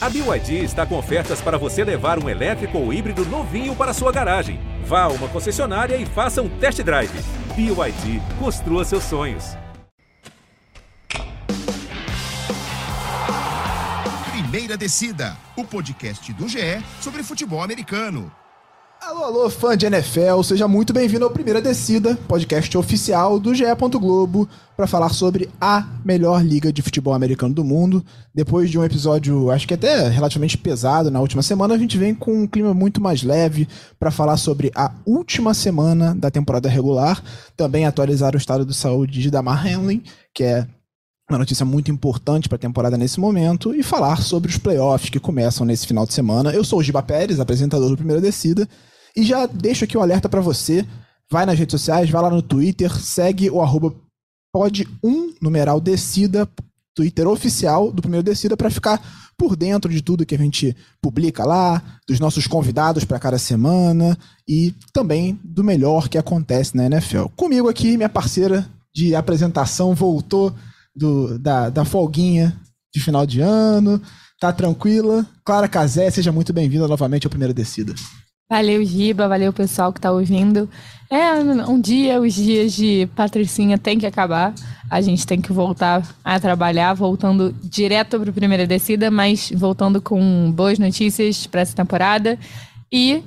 A BYD está com ofertas para você levar um elétrico ou híbrido novinho para sua garagem. Vá a uma concessionária e faça um test drive. BYD, construa seus sonhos. Primeira Descida, o podcast do GE sobre futebol americano. Alô, alô, fã de NFL, seja muito bem-vindo ao Primeira Descida, podcast oficial do GE. Globo, para falar sobre a melhor liga de futebol americano do mundo. Depois de um episódio, acho que até relativamente pesado na última semana, a gente vem com um clima muito mais leve para falar sobre a última semana da temporada regular, também atualizar o estado de saúde de Damar Hamlin, que é uma notícia muito importante para a temporada nesse momento e falar sobre os playoffs que começam nesse final de semana. Eu sou o Giba Pérez, apresentador do Primeira Descida, e já deixo aqui o um alerta para você. Vai nas redes sociais, vai lá no Twitter, segue o arroba pod1 numeral descida, Twitter oficial do Primeiro Descida, para ficar por dentro de tudo que a gente publica lá, dos nossos convidados para cada semana e também do melhor que acontece na NFL. Comigo aqui, minha parceira de apresentação voltou do, da, da folguinha de final de ano, tá tranquila. Clara Casé, seja muito bem-vinda novamente ao Primeira Descida. Valeu, Giba, valeu pessoal que tá ouvindo. É, um dia os dias de Patricinha tem que acabar. A gente tem que voltar a trabalhar, voltando direto para a primeira descida, mas voltando com boas notícias para essa temporada. E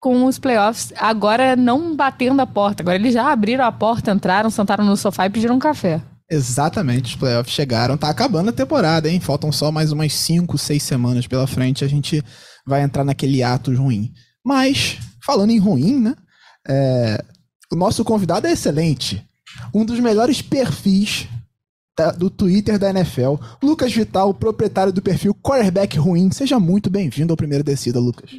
com os playoffs agora não batendo a porta. Agora eles já abriram a porta, entraram, sentaram no sofá e pediram um café. Exatamente, os playoffs chegaram. Tá acabando a temporada, hein? Faltam só mais umas 5, 6 semanas pela frente. A gente vai entrar naquele ato ruim. Mas, falando em ruim, né? É, o nosso convidado é excelente. Um dos melhores perfis do Twitter da NFL. Lucas Vital, proprietário do perfil Quarterback Ruim. Seja muito bem-vindo ao Primeiro Descida, Lucas.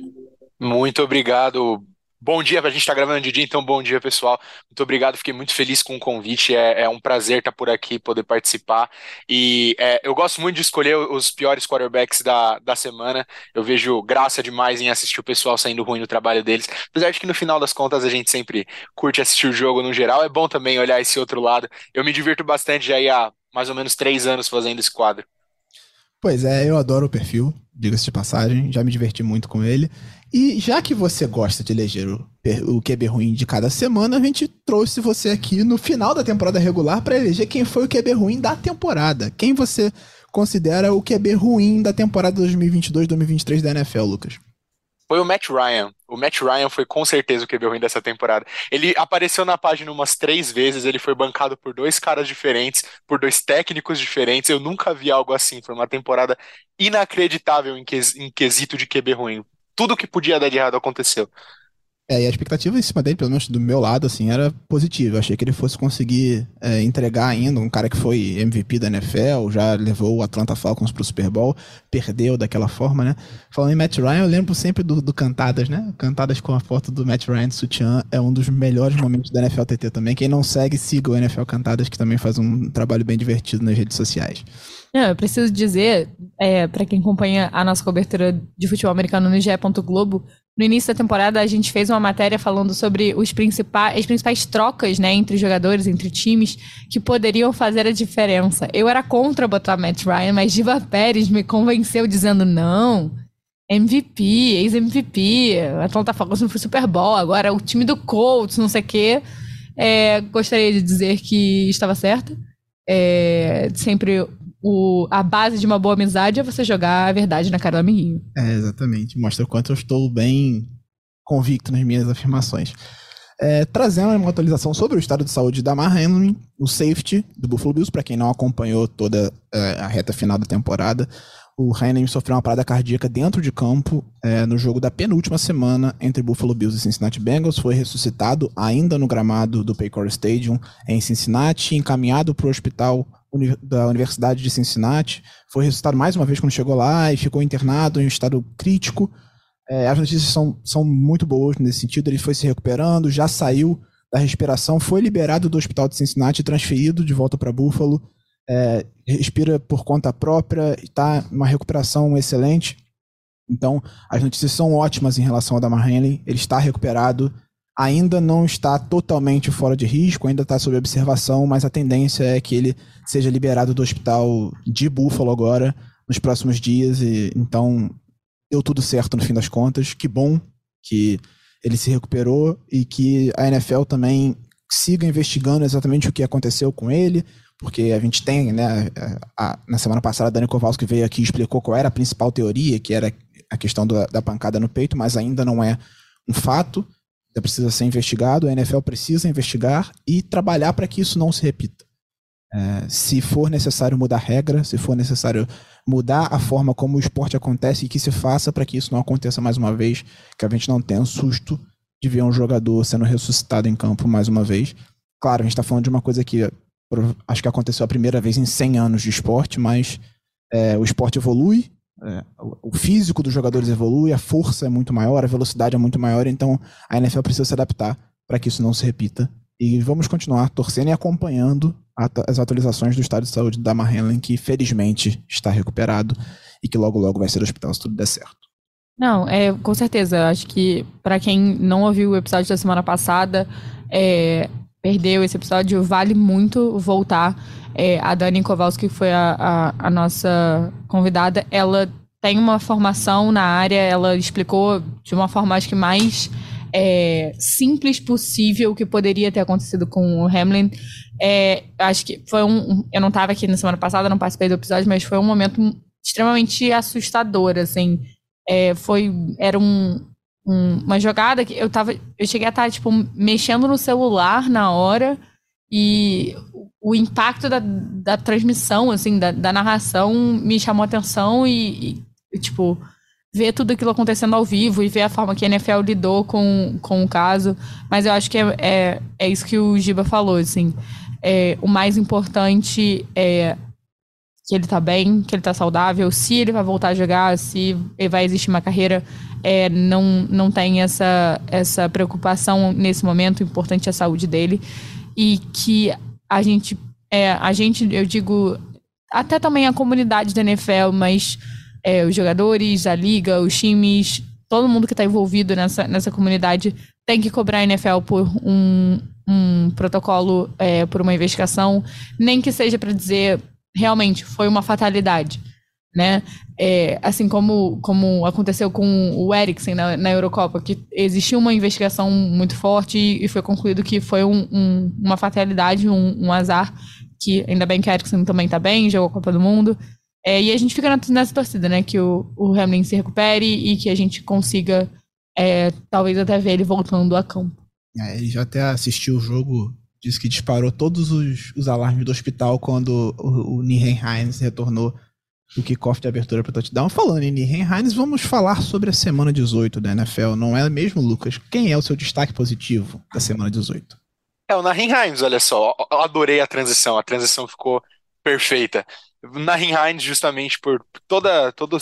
Muito obrigado, Bom dia, a gente está gravando de dia, então bom dia, pessoal. Muito obrigado, fiquei muito feliz com o convite. É, é um prazer estar por aqui, poder participar. E é, eu gosto muito de escolher os piores quarterbacks da, da semana. Eu vejo graça demais em assistir o pessoal saindo ruim no trabalho deles. Apesar de que no final das contas a gente sempre curte assistir o jogo no geral, é bom também olhar esse outro lado. Eu me divirto bastante já há mais ou menos três anos fazendo esse quadro. Pois é, eu adoro o perfil, diga-se de passagem, já me diverti muito com ele. E já que você gosta de eleger o, o QB ruim de cada semana, a gente trouxe você aqui no final da temporada regular para eleger quem foi o QB ruim da temporada. Quem você considera o QB ruim da temporada 2022-2023 da NFL, Lucas? foi o Matt Ryan. O Matt Ryan foi com certeza o QB ruim dessa temporada. Ele apareceu na página umas três vezes, ele foi bancado por dois caras diferentes, por dois técnicos diferentes. Eu nunca vi algo assim. Foi uma temporada inacreditável em, em quesito de QB ruim. Tudo que podia dar de errado aconteceu. É, e a expectativa em cima dele, pelo menos do meu lado, assim, era positiva. Eu achei que ele fosse conseguir é, entregar ainda um cara que foi MVP da NFL, já levou o Atlanta Falcons pro Super Bowl, perdeu daquela forma, né? Falando em Matt Ryan, eu lembro sempre do, do Cantadas, né? Cantadas com a foto do Matt Ryan de sutiã é um dos melhores momentos da NFL TT também. Quem não segue, siga o NFL Cantadas, que também faz um trabalho bem divertido nas redes sociais. Não, eu preciso dizer, é, para quem acompanha a nossa cobertura de futebol americano no GE. Globo, no início da temporada a gente fez uma matéria falando sobre os principais, as principais trocas né, entre jogadores, entre times, que poderiam fazer a diferença. Eu era contra botar Matt Ryan, mas Diva Pérez me convenceu dizendo não. MVP, ex-MVP, Atlanta Falcons não foi Super Bowl, agora o time do Colts, não sei o quê. É, gostaria de dizer que estava certa. É, sempre o, a base de uma boa amizade é você jogar a verdade na cara do amiguinho. É, exatamente. Mostra o quanto eu estou bem convicto nas minhas afirmações. É, trazendo uma atualização sobre o estado de saúde da Mar Hamlin, o safety do Buffalo Bills, para quem não acompanhou toda é, a reta final da temporada, o Hamlin sofreu uma parada cardíaca dentro de campo é, no jogo da penúltima semana entre Buffalo Bills e Cincinnati Bengals. Foi ressuscitado ainda no gramado do Paycor Stadium em Cincinnati, encaminhado para o hospital da Universidade de Cincinnati. Foi ressuscitado mais uma vez quando chegou lá e ficou internado em um estado crítico. É, as notícias são, são muito boas nesse sentido. Ele foi se recuperando, já saiu da respiração, foi liberado do hospital de Cincinnati e transferido de volta para Buffalo. É, respira por conta própria, está numa recuperação excelente. Então, as notícias são ótimas em relação ao Damar Henley. Ele está recuperado, ainda não está totalmente fora de risco, ainda está sob observação, mas a tendência é que ele seja liberado do hospital de Buffalo agora, nos próximos dias. E, então, deu tudo certo no fim das contas. Que bom que ele se recuperou e que a NFL também siga investigando exatamente o que aconteceu com ele, porque a gente tem, né, a, a, na semana passada a Dani Kowalski veio aqui e explicou qual era a principal teoria, que era a questão do, da pancada no peito, mas ainda não é um fato, precisa ser investigado, a NFL precisa investigar e trabalhar para que isso não se repita. É, se for necessário mudar regra, se for necessário mudar a forma como o esporte acontece e que se faça para que isso não aconteça mais uma vez, que a gente não tenha um susto de ver um jogador sendo ressuscitado em campo mais uma vez. Claro, a gente está falando de uma coisa que acho que aconteceu a primeira vez em 100 anos de esporte, mas é, o esporte evolui, é, o físico dos jogadores evolui, a força é muito maior, a velocidade é muito maior, então a NFL precisa se adaptar para que isso não se repita. E vamos continuar torcendo e acompanhando as atualizações do estado de saúde da Damar que felizmente está recuperado e que logo logo vai ser hospital se tudo der certo. Não, é, com certeza. Acho que para quem não ouviu o episódio da semana passada, é, perdeu esse episódio, vale muito voltar. É, a Dani Kowalski, que foi a, a, a, nossa convidada, ela tem uma formação na área, ela explicou de uma forma, acho que mais é, simples possível o que poderia ter acontecido com o Hamlin. É, acho que foi um. Eu não estava aqui na semana passada, não participei do episódio, mas foi um momento extremamente assustador, assim. É, foi. Era um, um, uma jogada que eu tava. Eu cheguei a estar, tipo, mexendo no celular na hora e o impacto da, da transmissão, assim, da, da narração me chamou a atenção e, e, tipo, ver tudo aquilo acontecendo ao vivo e ver a forma que a NFL lidou com, com o caso. Mas eu acho que é, é, é isso que o Giba falou, assim. É, o mais importante é que ele tá bem, que ele tá saudável, se ele vai voltar a jogar, se vai existir uma carreira, é, não, não tem essa, essa preocupação nesse momento, o importante é a saúde dele. E que a gente, é, a gente, eu digo, até também a comunidade da NFL, mas é, os jogadores, a liga, os times, todo mundo que está envolvido nessa, nessa comunidade tem que cobrar a NFL por um, um protocolo, é, por uma investigação, nem que seja para dizer realmente foi uma fatalidade, né? É, assim como, como aconteceu com o Eriksen na, na Eurocopa, que existiu uma investigação muito forte e, e foi concluído que foi um, um, uma fatalidade, um, um, azar, que ainda bem que o Eriksen também está bem, jogou a Copa do Mundo. É, e a gente fica nessa torcida, né? Que o, o Hamlin se recupere e que a gente consiga, é, talvez até ver ele voltando a campo. É, ele já até assistiu o jogo disse que disparou todos os, os alarmes do hospital quando o, o Nihen Hines retornou do kickoff de abertura para touchdown. Falando em Nihen Hines, vamos falar sobre a semana 18 da NFL, não é mesmo, Lucas? Quem é o seu destaque positivo da semana 18? É o Nahin Hines, olha só. Eu adorei a transição, a transição ficou perfeita. Nahin Hines, justamente por toda, todo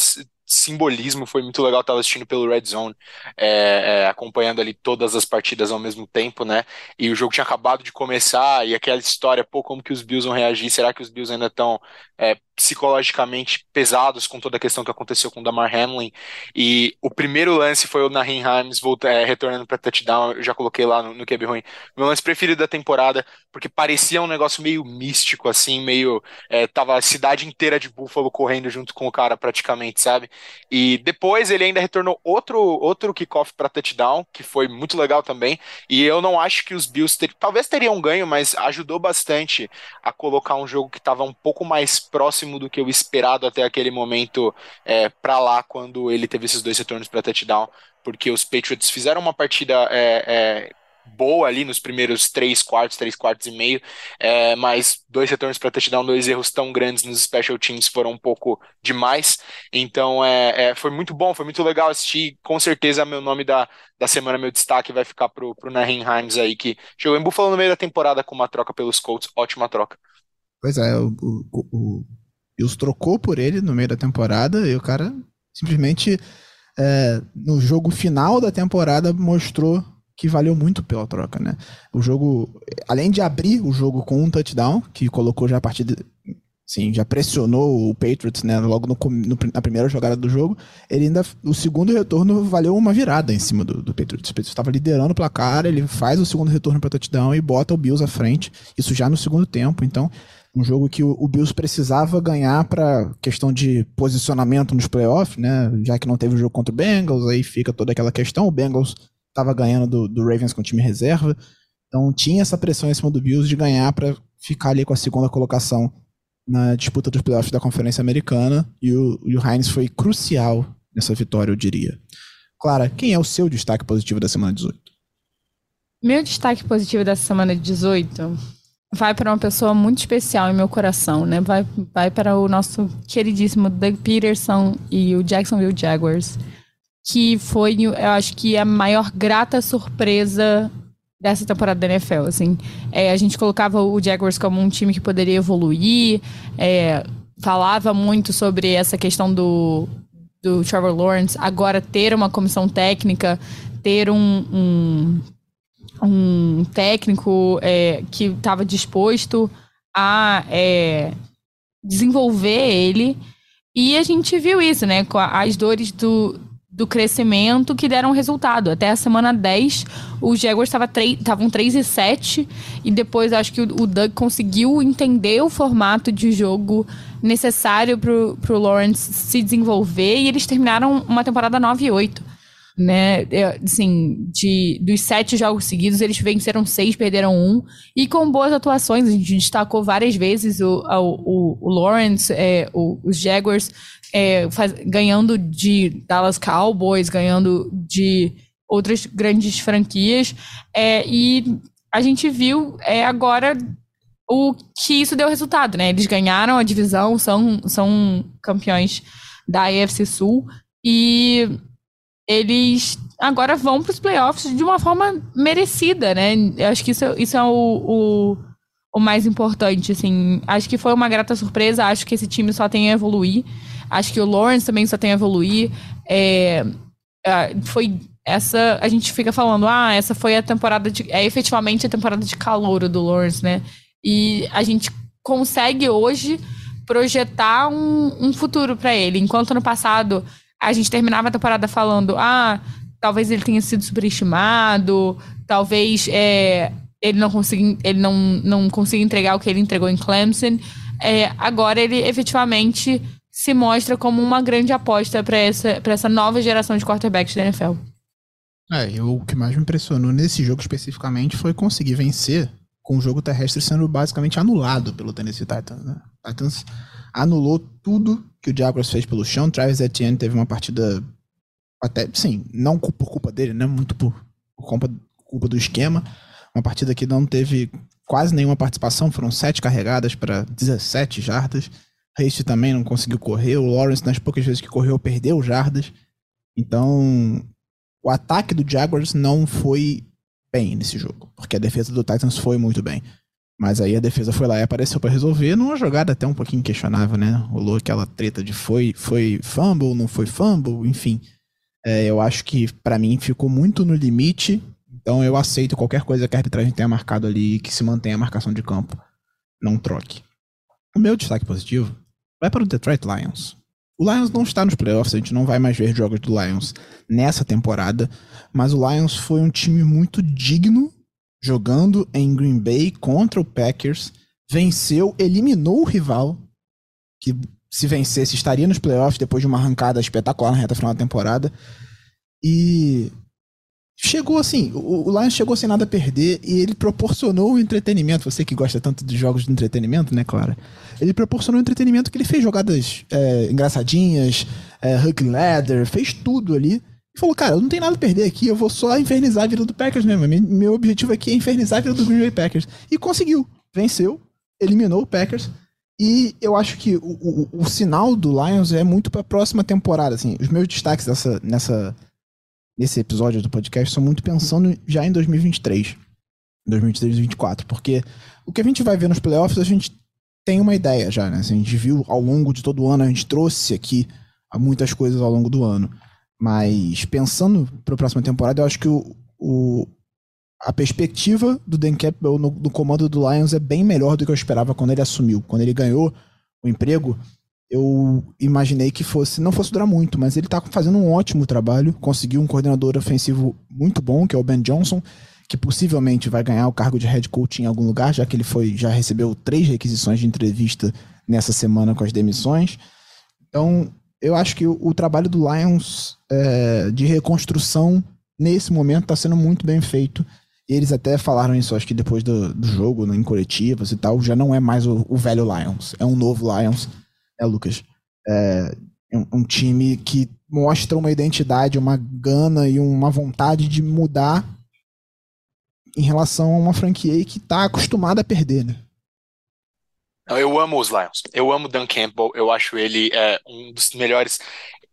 simbolismo, foi muito legal, estava assistindo pelo Red Zone, é, é, acompanhando ali todas as partidas ao mesmo tempo, né? E o jogo tinha acabado de começar, e aquela história, pô, como que os Bills vão reagir? Será que os Bills ainda estão é, psicologicamente pesados com toda a questão que aconteceu com o Damar Hamlin? E o primeiro lance foi o Nahin Himes é, retornando para touchdown, eu já coloquei lá no, no QB Ruim. Meu lance preferido da temporada, porque parecia um negócio meio místico, assim, meio. É, tava a cidade inteira de Buffalo correndo junto com o cara, praticamente, sabe? E depois ele ainda retornou outro, outro kickoff para touchdown, que foi muito legal também. E eu não acho que os Bills ter, talvez teriam ganho, mas ajudou bastante a colocar um jogo que estava um pouco mais próximo do que o esperado até aquele momento é, para lá, quando ele teve esses dois retornos para touchdown. Porque os Patriots fizeram uma partida é, é, boa ali nos primeiros três quartos, três quartos e meio, é, mas dois retornos para touchdown, dois erros tão grandes nos special teams foram um pouco demais. Então é, é, foi muito bom, foi muito legal assistir. Com certeza meu nome da, da semana, meu destaque vai ficar pro, pro Nahin Himes aí, que chegou em Buffalo no meio da temporada com uma troca pelos Colts, ótima troca. Pois é, o, o, o Bills trocou por ele no meio da temporada e o cara simplesmente é, no jogo final da temporada mostrou que valeu muito pela troca, né? O jogo, além de abrir o jogo com um touchdown, que colocou já a partida, sim, já pressionou o Patriots, né? Logo no, no, na primeira jogada do jogo, ele ainda, o segundo retorno valeu uma virada em cima do, do Patriots. O Patriots estava liderando o placar, ele faz o segundo retorno para touchdown e bota o Bills à frente, isso já no segundo tempo. Então, Um jogo que o, Bills precisava ganhar para questão de posicionamento nos playoffs, né? Já que não teve o jogo contra o Bengals, aí fica toda aquela questão. O Bengals estava ganhando do, do, Ravens com time reserva. Então tinha essa pressão em cima do Bills de ganhar para ficar ali com a segunda colocação na disputa dos playoffs da Conferência Americana. E o, e o Heinz foi crucial nessa vitória, eu diria. Clara, quem é o seu destaque positivo da semana 18? Meu destaque positivo dessa semana 18 vai para uma pessoa muito especial em meu coração, né? Vai, vai para o nosso queridíssimo Doug Peterson e o Jacksonville Jaguars, que foi, eu acho que a maior grata surpresa dessa temporada da NFL, assim. É, a gente colocava o Jaguars como um time que poderia evoluir, é, falava muito sobre essa questão do, do Trevor Lawrence, agora ter uma comissão técnica, ter um, um um técnico é, que estava disposto a é, desenvolver ele. E a gente viu isso, né? Com as dores do, do crescimento que deram resultado. Até a semana 10, os Jaguars estavam 3 e 7. E depois acho que o, o Doug conseguiu entender o formato de jogo necessário para o Lawrence se desenvolver. E eles terminaram uma temporada 9 e 8 né? É, assim, de, dos sete jogos seguidos, eles venceram seis, perderam um. E com boas atuações, a gente destacou várias vezes o, o, o Lawrence, é, o, os Jaguars é, faz, ganhando de Dallas Cowboys, ganhando de outras grandes franquias. É, e a gente viu é, agora o que isso deu resultado, né? Eles ganharam a divisão, são, são campeões da AFC Sul. E eles agora vão para os playoffs de uma forma merecida, né? Eu acho que isso, isso é o, o, o, mais importante, assim. Acho que foi uma grata surpresa, acho que esse time só tem a evoluir. Acho que o Lawrence também só tem a evoluir. É, é, foi essa... A gente fica falando, ah, essa foi a temporada de... É efetivamente a temporada de calor do Lawrence, né? E a gente consegue hoje projetar um, um futuro para ele. Enquanto no passado a gente terminava a temporada falando, ah, talvez ele tenha sido superestimado, talvez é, ele não consiga, ele não, não consiga entregar o que ele entregou em Clemson. É, agora ele efetivamente se mostra como uma grande aposta para essa, essa nova geração de quarterbacks da NFL. É, o que mais me impressionou nesse jogo especificamente foi conseguir vencer com o jogo terrestre sendo basicamente anulado pelo Tennessee Titans. Né? Titans anulou tudo que o Jaguars fez pelo chão. Travis Etienne teve uma partida até, sim, não por culpa dele, né? Muito por, por culpa, culpa do esquema. Uma partida que não teve quase nenhuma participação, foram sete carregadas para 17 jardas. Haste também não conseguiu correr. O Lawrence, nas poucas vezes que correu, perdeu jardas. Então, o ataque do Jaguars não foi bem nesse jogo, porque a defesa do Titans foi muito bem. Mas aí a defesa foi lá e apareceu para resolver numa jogada até um pouquinho questionável, né? Rolou aquela treta de foi, foi fumble, não foi fumble, enfim. É, eu acho que para mim ficou muito no limite, então eu aceito qualquer coisa que a arbitragem tenha marcado ali que se mantenha a marcação de campo. Não troque. O meu destaque positivo vai para o Detroit Lions. O Lions não está nos playoffs, a gente não vai mais ver jogos do Lions nessa temporada, mas o Lions foi um time muito digno jogando em Green Bay contra o Packers, venceu, eliminou o rival, que se vencesse estaria nos playoffs depois de uma arrancada espetacular na reta final da temporada. E chegou assim, o, Lions chegou sem nada a perder e ele proporcionou o entretenimento. Você que gosta tanto de jogos de entretenimento, né, Clara? Ele proporcionou o entretenimento que ele fez jogadas é, engraçadinhas, é, hook ladder, fez tudo ali e falou, cara, eu não tenho nada a perder aqui, eu vou só infernizar a vida do Packers mesmo. Meu objetivo aqui é infernizar a vida do Green Bay Packers. E conseguiu. Venceu, eliminou o Packers. E eu acho que o, o, o sinal do Lions é muito para a próxima temporada. Assim, os meus destaques dessa, nessa, nesse episódio do podcast são muito pensando já em 2023. 2023 e 2024. Porque o que a gente vai ver nos playoffs, a gente tem uma ideia já, né? Assim, a gente viu ao longo de todo o ano, a gente trouxe aqui muitas coisas ao longo do ano. Mas pensando para a próxima temporada, eu acho que o, o a perspectiva do Dan Campbell no, no, comando do Lions é bem melhor do que eu esperava quando ele assumiu. Quando ele ganhou o emprego, eu imaginei que fosse não fosse durar muito, mas ele está fazendo um ótimo trabalho. Conseguiu um coordenador ofensivo muito bom, que é o Ben Johnson, que possivelmente vai ganhar o cargo de head coach em algum lugar, já que ele foi já recebeu três requisições de entrevista nessa semana com as demissões. Então, eu acho que o, o trabalho do Lions é, de reconstrução nesse momento está sendo muito bem feito. E eles até falaram isso, acho que depois do, do jogo, né, em coletivas e tal, já não é mais o, o velho Lions, é um novo Lions, é Lucas. É um, um time que mostra uma identidade, uma gana e uma vontade de mudar em relação a uma franquia que está acostumada a perder, né? Eu amo os Lions. Eu amo Dan Campbell. Eu acho ele é, um dos melhores.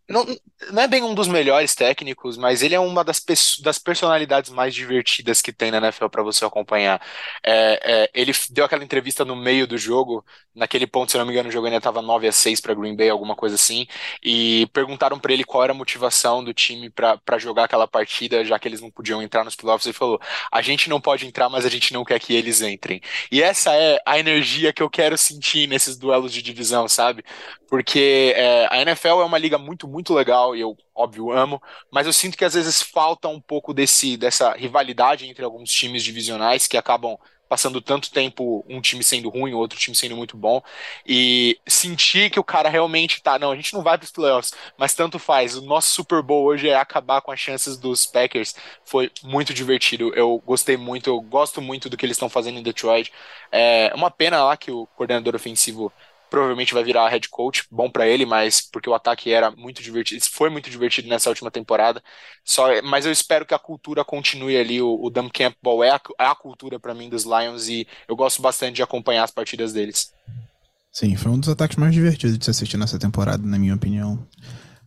Não, não é bem um dos melhores técnicos, mas ele é uma das, das personalidades mais divertidas que tem na NFL para você acompanhar. É, é, ele deu aquela entrevista no meio do jogo, naquele ponto, se não me engano, o jogo ainda estava 9 a 6 para Green Bay, alguma coisa assim, e perguntaram para ele qual era a motivação do time para jogar aquela partida, já que eles não podiam entrar nos playoffs. Ele falou: a gente não pode entrar, mas a gente não quer que eles entrem. E essa é a energia que eu quero sentir nesses duelos de divisão, sabe? Porque é, a NFL é uma liga muito, muito legal e eu, óbvio, amo, mas eu sinto que às vezes falta um pouco desse, dessa rivalidade entre alguns times divisionais que acabam passando tanto tempo um time sendo ruim, outro time sendo muito bom, e sentir que o cara realmente tá, não, a gente não vai para os playoffs, mas tanto faz. O nosso Super Bowl hoje é acabar com as chances dos Packers. Foi muito divertido. Eu gostei muito, eu gosto muito do que eles estão fazendo em Detroit. É uma pena lá que o coordenador ofensivo provavelmente vai virar head coach, bom para ele, mas porque o ataque era muito divertido, foi muito divertido nessa última temporada. Só, mas eu espero que a cultura continue ali. O, o Dan Campbell é a, é a cultura para mim dos Lions e eu gosto bastante de acompanhar as partidas deles. Sim, foi um dos ataques mais divertidos de se assistir nessa temporada, na minha opinião.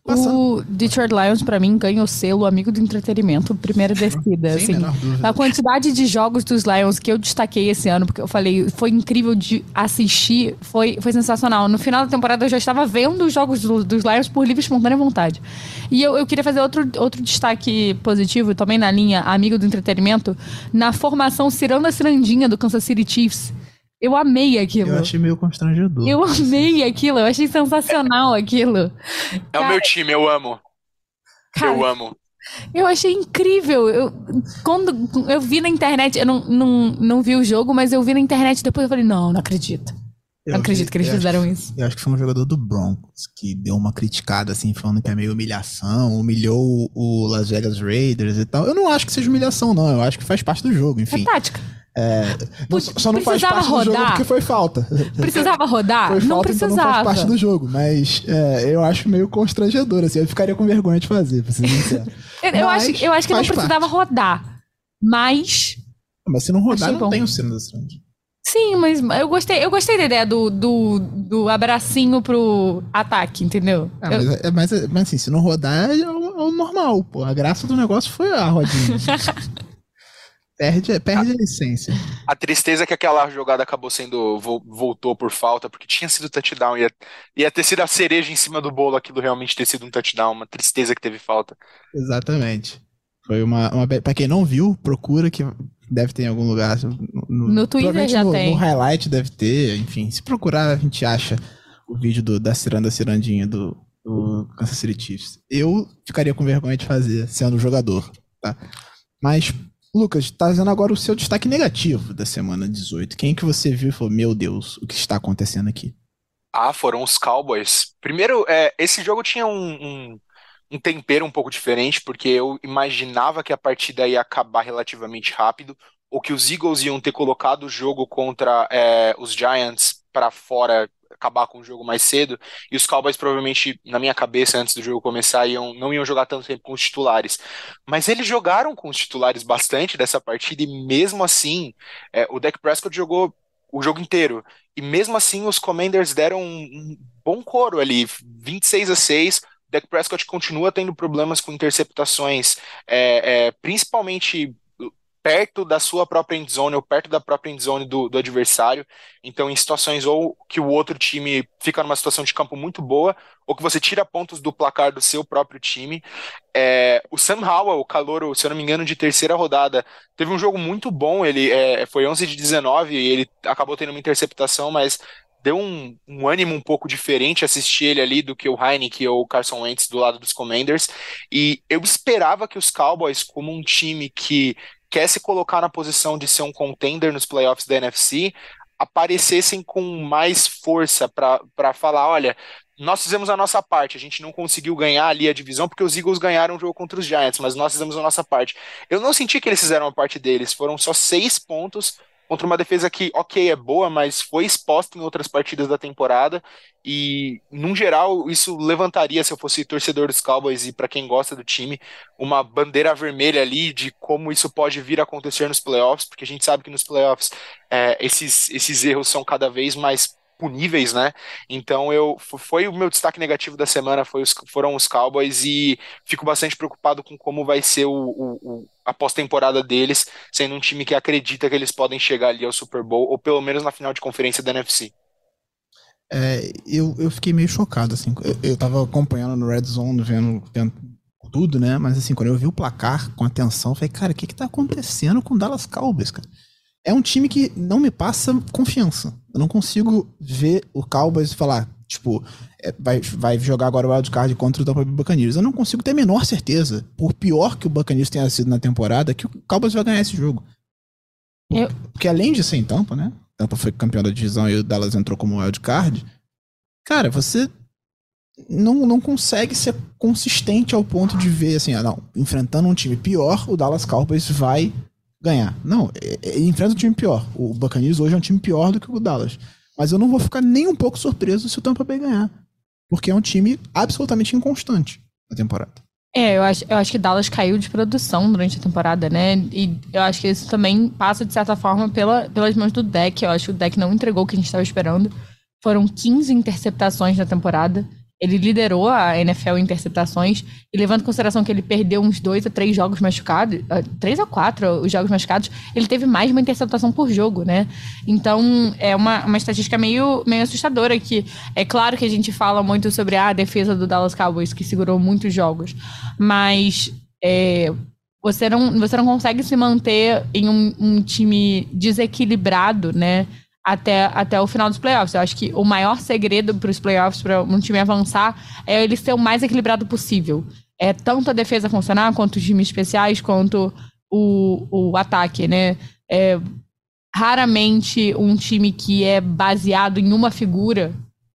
Passando. O Detroit Lions, para mim, ganha o selo amigo do entretenimento, primeira descida. Sim, assim. A quantidade de jogos dos Lions que eu destaquei esse ano, porque eu falei, foi incrível de assistir, foi, foi sensacional. No final da temporada eu já estava vendo os jogos do, dos Lions por livre e espontânea vontade. E eu, eu queria fazer outro, outro destaque positivo, também na linha amigo do entretenimento, na formação Ciranda Cirandinha do Kansas City Chiefs eu amei aquilo. Eu achei meio constrangedor. Eu amei aquilo, eu achei sensacional aquilo. É cara, o meu time, eu amo. Cara, eu amo. Eu achei incrível. Eu, quando eu vi na internet, eu não, não, não vi o jogo, mas eu vi na internet depois eu falei, não, não acredito. Eu não acredito que eles fizeram acho, isso. Eu acho que foi um jogador do Broncos que deu uma criticada, assim, falando que é meio humilhação, humilhou o Las Vegas Raiders e tal. Eu não acho que seja humilhação, não. Eu acho que faz parte do jogo, enfim. É tática. É, não, só não faz parte rodar. do jogo porque foi falta. Precisava rodar? Foi não falta, precisava. Então não faz parte do jogo. Mas é, eu acho meio constrangedor, assim. Eu ficaria com vergonha de fazer, pra ser sincero. eu, eu, acho, eu acho que não precisava parte. rodar. Mas. Mas se não rodar, não bom. tem o sino da Strange. Sim, mas eu gostei, eu gostei da ideia do, do, do abracinho pro ataque, entendeu? Ah, eu... mas, é, mas, mas, assim, se não rodar, é o, é o normal, pô. A graça do negócio foi a rodinha. Perde, perde a, a, essência. A tristeza é que aquela jogada acabou sendo. voltou por falta, porque tinha sido touchdown. Ia, ia ter sido a cereja em cima do bolo aquilo realmente ter sido um touchdown. Uma tristeza que teve falta. Exatamente. Foi uma. uma pra quem não viu, procura que deve ter em algum lugar. No, no Twitter já no, tem. No highlight deve ter, enfim. Se procurar, a gente acha o vídeo do, da ciranda cirandinha do, do Kansas City Chiefs. Eu ficaria com vergonha de fazer, sendo jogador, tá? Mas Lucas, trazendo agora o seu destaque negativo da semana 18. Quem que você viu e falou, meu Deus, o que está acontecendo aqui? Ah, foram os Cowboys. Primeiro, é, esse jogo tinha um, um, um, tempero um pouco diferente, porque eu imaginava que a partida ia acabar relativamente rápido, ou que os Eagles iam ter colocado o jogo contra é, os Giants para fora acabar com o jogo mais cedo, e os Cowboys provavelmente, na minha cabeça, antes do jogo começar, iam, não iam jogar tanto tempo com os titulares. Mas eles jogaram com os titulares bastante dessa partida, e mesmo assim, é, o Dak Prescott jogou o jogo inteiro. E mesmo assim, os Commanders deram um, um bom coro ali, 26 a 6. Dak Prescott continua tendo problemas com interceptações, é, é, principalmente perto da sua própria endzone ou perto da própria endzone do, do adversário. Então, em situações ou que o outro time fica numa situação de campo muito boa, ou que você tira pontos do placar do seu próprio time. É, o Sam Howell, o calor, se eu não me engano, de terceira rodada, teve um jogo muito bom. Ele é, foi 11 de 19 e ele acabou tendo uma interceptação, mas deu um, um, ânimo um pouco diferente assistir ele ali do que o Heineken ou o Carson Wentz do lado dos Commanders. E eu esperava que os Cowboys, como um time que quer se colocar na posição de ser um contender nos playoffs da NFC, aparecessem com mais força para falar: olha, nós fizemos a nossa parte, a gente não conseguiu ganhar ali a divisão porque os Eagles ganharam o jogo contra os Giants, mas nós fizemos a nossa parte. Eu não senti que eles fizeram a parte deles, foram só seis pontos contra uma defesa que, ok, é boa, mas foi exposta em outras partidas da temporada. E, num geral, isso levantaria, se eu fosse torcedor dos Cowboys e para quem gosta do time, uma bandeira vermelha ali de como isso pode vir a acontecer nos playoffs, porque a gente sabe que nos playoffs é, esses, esses erros são cada vez mais puníveis, né? Então eu foi o meu destaque negativo da semana foi os, foram os Cowboys e fico bastante preocupado com como vai ser o, o, o a pós-temporada deles, sendo um time que acredita que eles podem chegar ali ao Super Bowl ou pelo menos na final de conferência da NFC. É, eu, eu fiquei meio chocado, assim. Eu, eu tava acompanhando no Red Zone, vendo, vendo tudo, né? Mas assim, quando eu vi o placar com atenção, falei, cara, o que que tá acontecendo com o Dallas Cowboys, cara? É um time que não me passa confiança. Eu não consigo ver o Cowboys e falar, tipo, é, vai, vai jogar agora o wildcard contra o Tampa Bay Buccaneers. Eu não consigo ter a menor certeza, por pior que o Buccaneers tenha sido na temporada, que o Cowboys vai ganhar esse jogo. Eu... Porque além de ser em Tampa, né? Tampa foi campeão da divisão e o Dallas entrou como wildcard. Cara, você não, não consegue ser consistente ao ponto de ver assim, ah, não, enfrentando um time pior, o Dallas Cowboys vai ganhar. Não, ele é, é, enfrenta um time pior. O Buccaneers hoje é um time pior do que o Dallas. Mas eu não vou ficar nem um pouco surpreso se o Tampa Bay ganhar. Porque é um time absolutamente inconstante na temporada. É, eu acho, eu acho que Dallas caiu de produção durante a temporada, né? E eu acho que isso também passa, de certa forma, pela, pelas mãos do deck. Eu acho que o deck não entregou o que a gente estava esperando. Foram 15 interceptações na temporada. Ele liderou a NFL em interceptações e levando em consideração que ele perdeu uns dois a três jogos machucados, ah, três a quatro os jogos machucados, ele teve mais uma interceptação por jogo, né? Então é uma, uma estatística meio, meio assustadora que é claro que a gente fala muito sobre a defesa do Dallas Cowboys que segurou muitos jogos, mas é, você não, você não consegue se manter em um, um time desequilibrado, né? Até, até o final dos playoffs. Eu acho que o maior segredo para os playoffs, para um time avançar, é ele ser o mais equilibrado possível. É tanto a defesa funcionar, quanto os times especiais, quanto o, o ataque, né? É, raramente um time que é baseado em uma figura,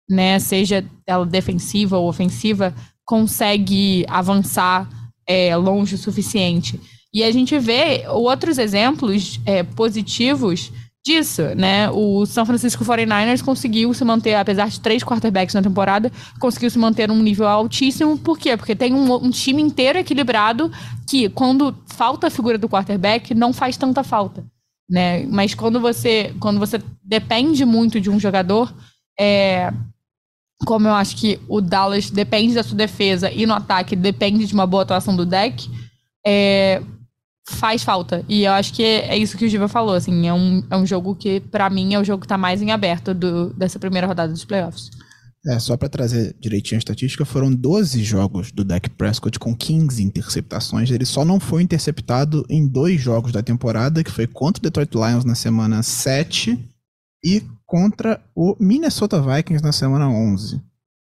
né, seja ela defensiva ou ofensiva, consegue avançar é, longe o suficiente. E a gente vê outros exemplos é, positivos disso, né? O São Francisco 49ers conseguiu se manter, apesar de três quarterbacks na temporada, conseguiu se manter num nível altíssimo. Por quê? Porque tem um, um time inteiro equilibrado que, quando falta a figura do quarterback, não faz tanta falta. Né? Mas quando você, quando você depende muito de um jogador, é, como eu acho que o Dallas depende da sua defesa e no ataque depende de uma boa atuação do deck, é, faz falta. E eu acho que é isso que o Giva falou, assim, é um, é um jogo que, para mim, é o jogo que tá mais em aberto do, dessa primeira rodada dos playoffs. É, só para trazer direitinho a estatística, foram 12 jogos do Dak Prescott com 15 interceptações. Ele só não foi interceptado em dois jogos da temporada, que foi contra o Detroit Lions na semana 7 e contra o Minnesota Vikings na semana 11.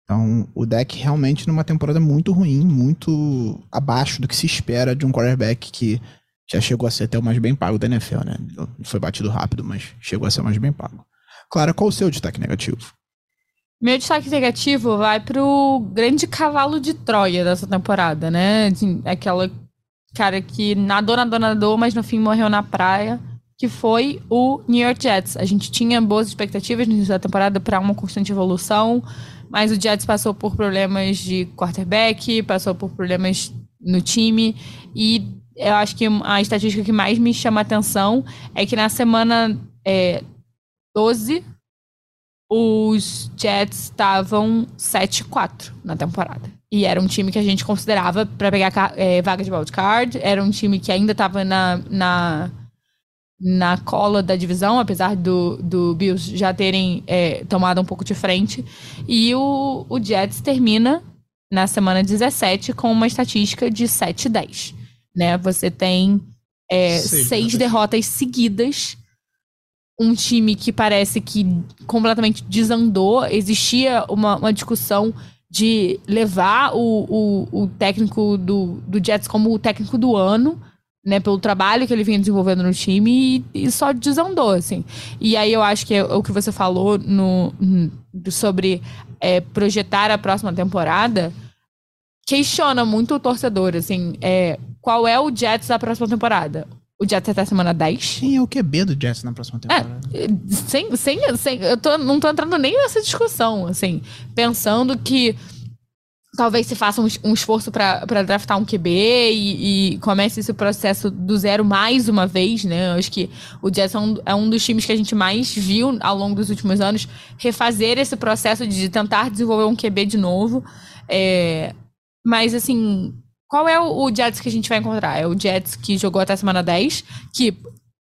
Então, o deck realmente numa temporada muito ruim, muito abaixo do que se espera de um quarterback que já chegou a ser até o mais bem pago da NFL, né? Foi batido rápido, mas chegou a ser o mais bem pago. Clara, qual o seu destaque negativo? Meu destaque negativo vai pro grande cavalo de Troia dessa temporada, né? Assim, aquela cara que nadou, nadou, nadou, mas no fim morreu na praia, que foi o New York Jets. A gente tinha boas expectativas da temporada para uma constante evolução, mas o Jets passou por problemas de quarterback, passou por problemas no time. E eu acho que a estatística que mais me chama atenção é que na semana é, 12, os Jets estavam 7-4 na temporada. E era um time que a gente considerava para pegar é, vaga de wildcard. Era um time que ainda estava na, na na cola da divisão, apesar do, do Bills já terem é, tomado um pouco de frente. E o, o Jets termina na semana 17 com uma estatística de 7-10. Né? Você tem é, seis derrotas seguidas. Um time que parece que completamente desandou. Existia uma, uma discussão de levar o, o, o técnico do, do Jets como o técnico do ano né, pelo trabalho que ele vinha desenvolvendo no time e, e só desandou, assim. E aí eu acho que é o que você falou no, sobre é, projetar a próxima temporada questiona muito o torcedor, assim, é, qual é o Jets da próxima temporada? O Jets até a semana 10? Quem é o QB do Jets na próxima é, temporada? É, sem, sem, sem, eu tô, não tô entrando nem nessa discussão, assim, pensando que talvez se faça um, um esforço para draftar um QB e, e, comece esse processo do zero mais uma vez, né? Eu acho que o Jets é um, é um, dos times que a gente mais viu ao longo dos últimos anos refazer esse processo de tentar desenvolver um QB de novo. É, mas, assim, qual é o, o Jets que a gente vai encontrar? É o Jets que jogou até a semana 10, que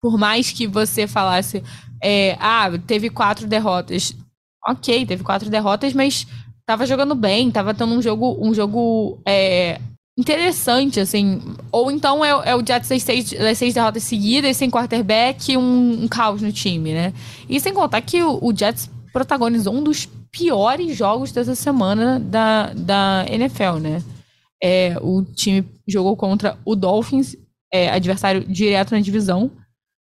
por mais que você falasse, é, ah, teve quatro derrotas. Ok, teve quatro derrotas, mas tava jogando bem, tava tendo um jogo, um jogo é, interessante, assim. Ou então é, é o Jets das seis, das seis derrotas seguidas, sem quarterback e um, um, caos no time, né? E sem contar que o, o, Jets protagonizou um dos piores jogos dessa semana da, da NFL, né? É, o time jogou contra o Dolphins, é, adversário direto na divisão,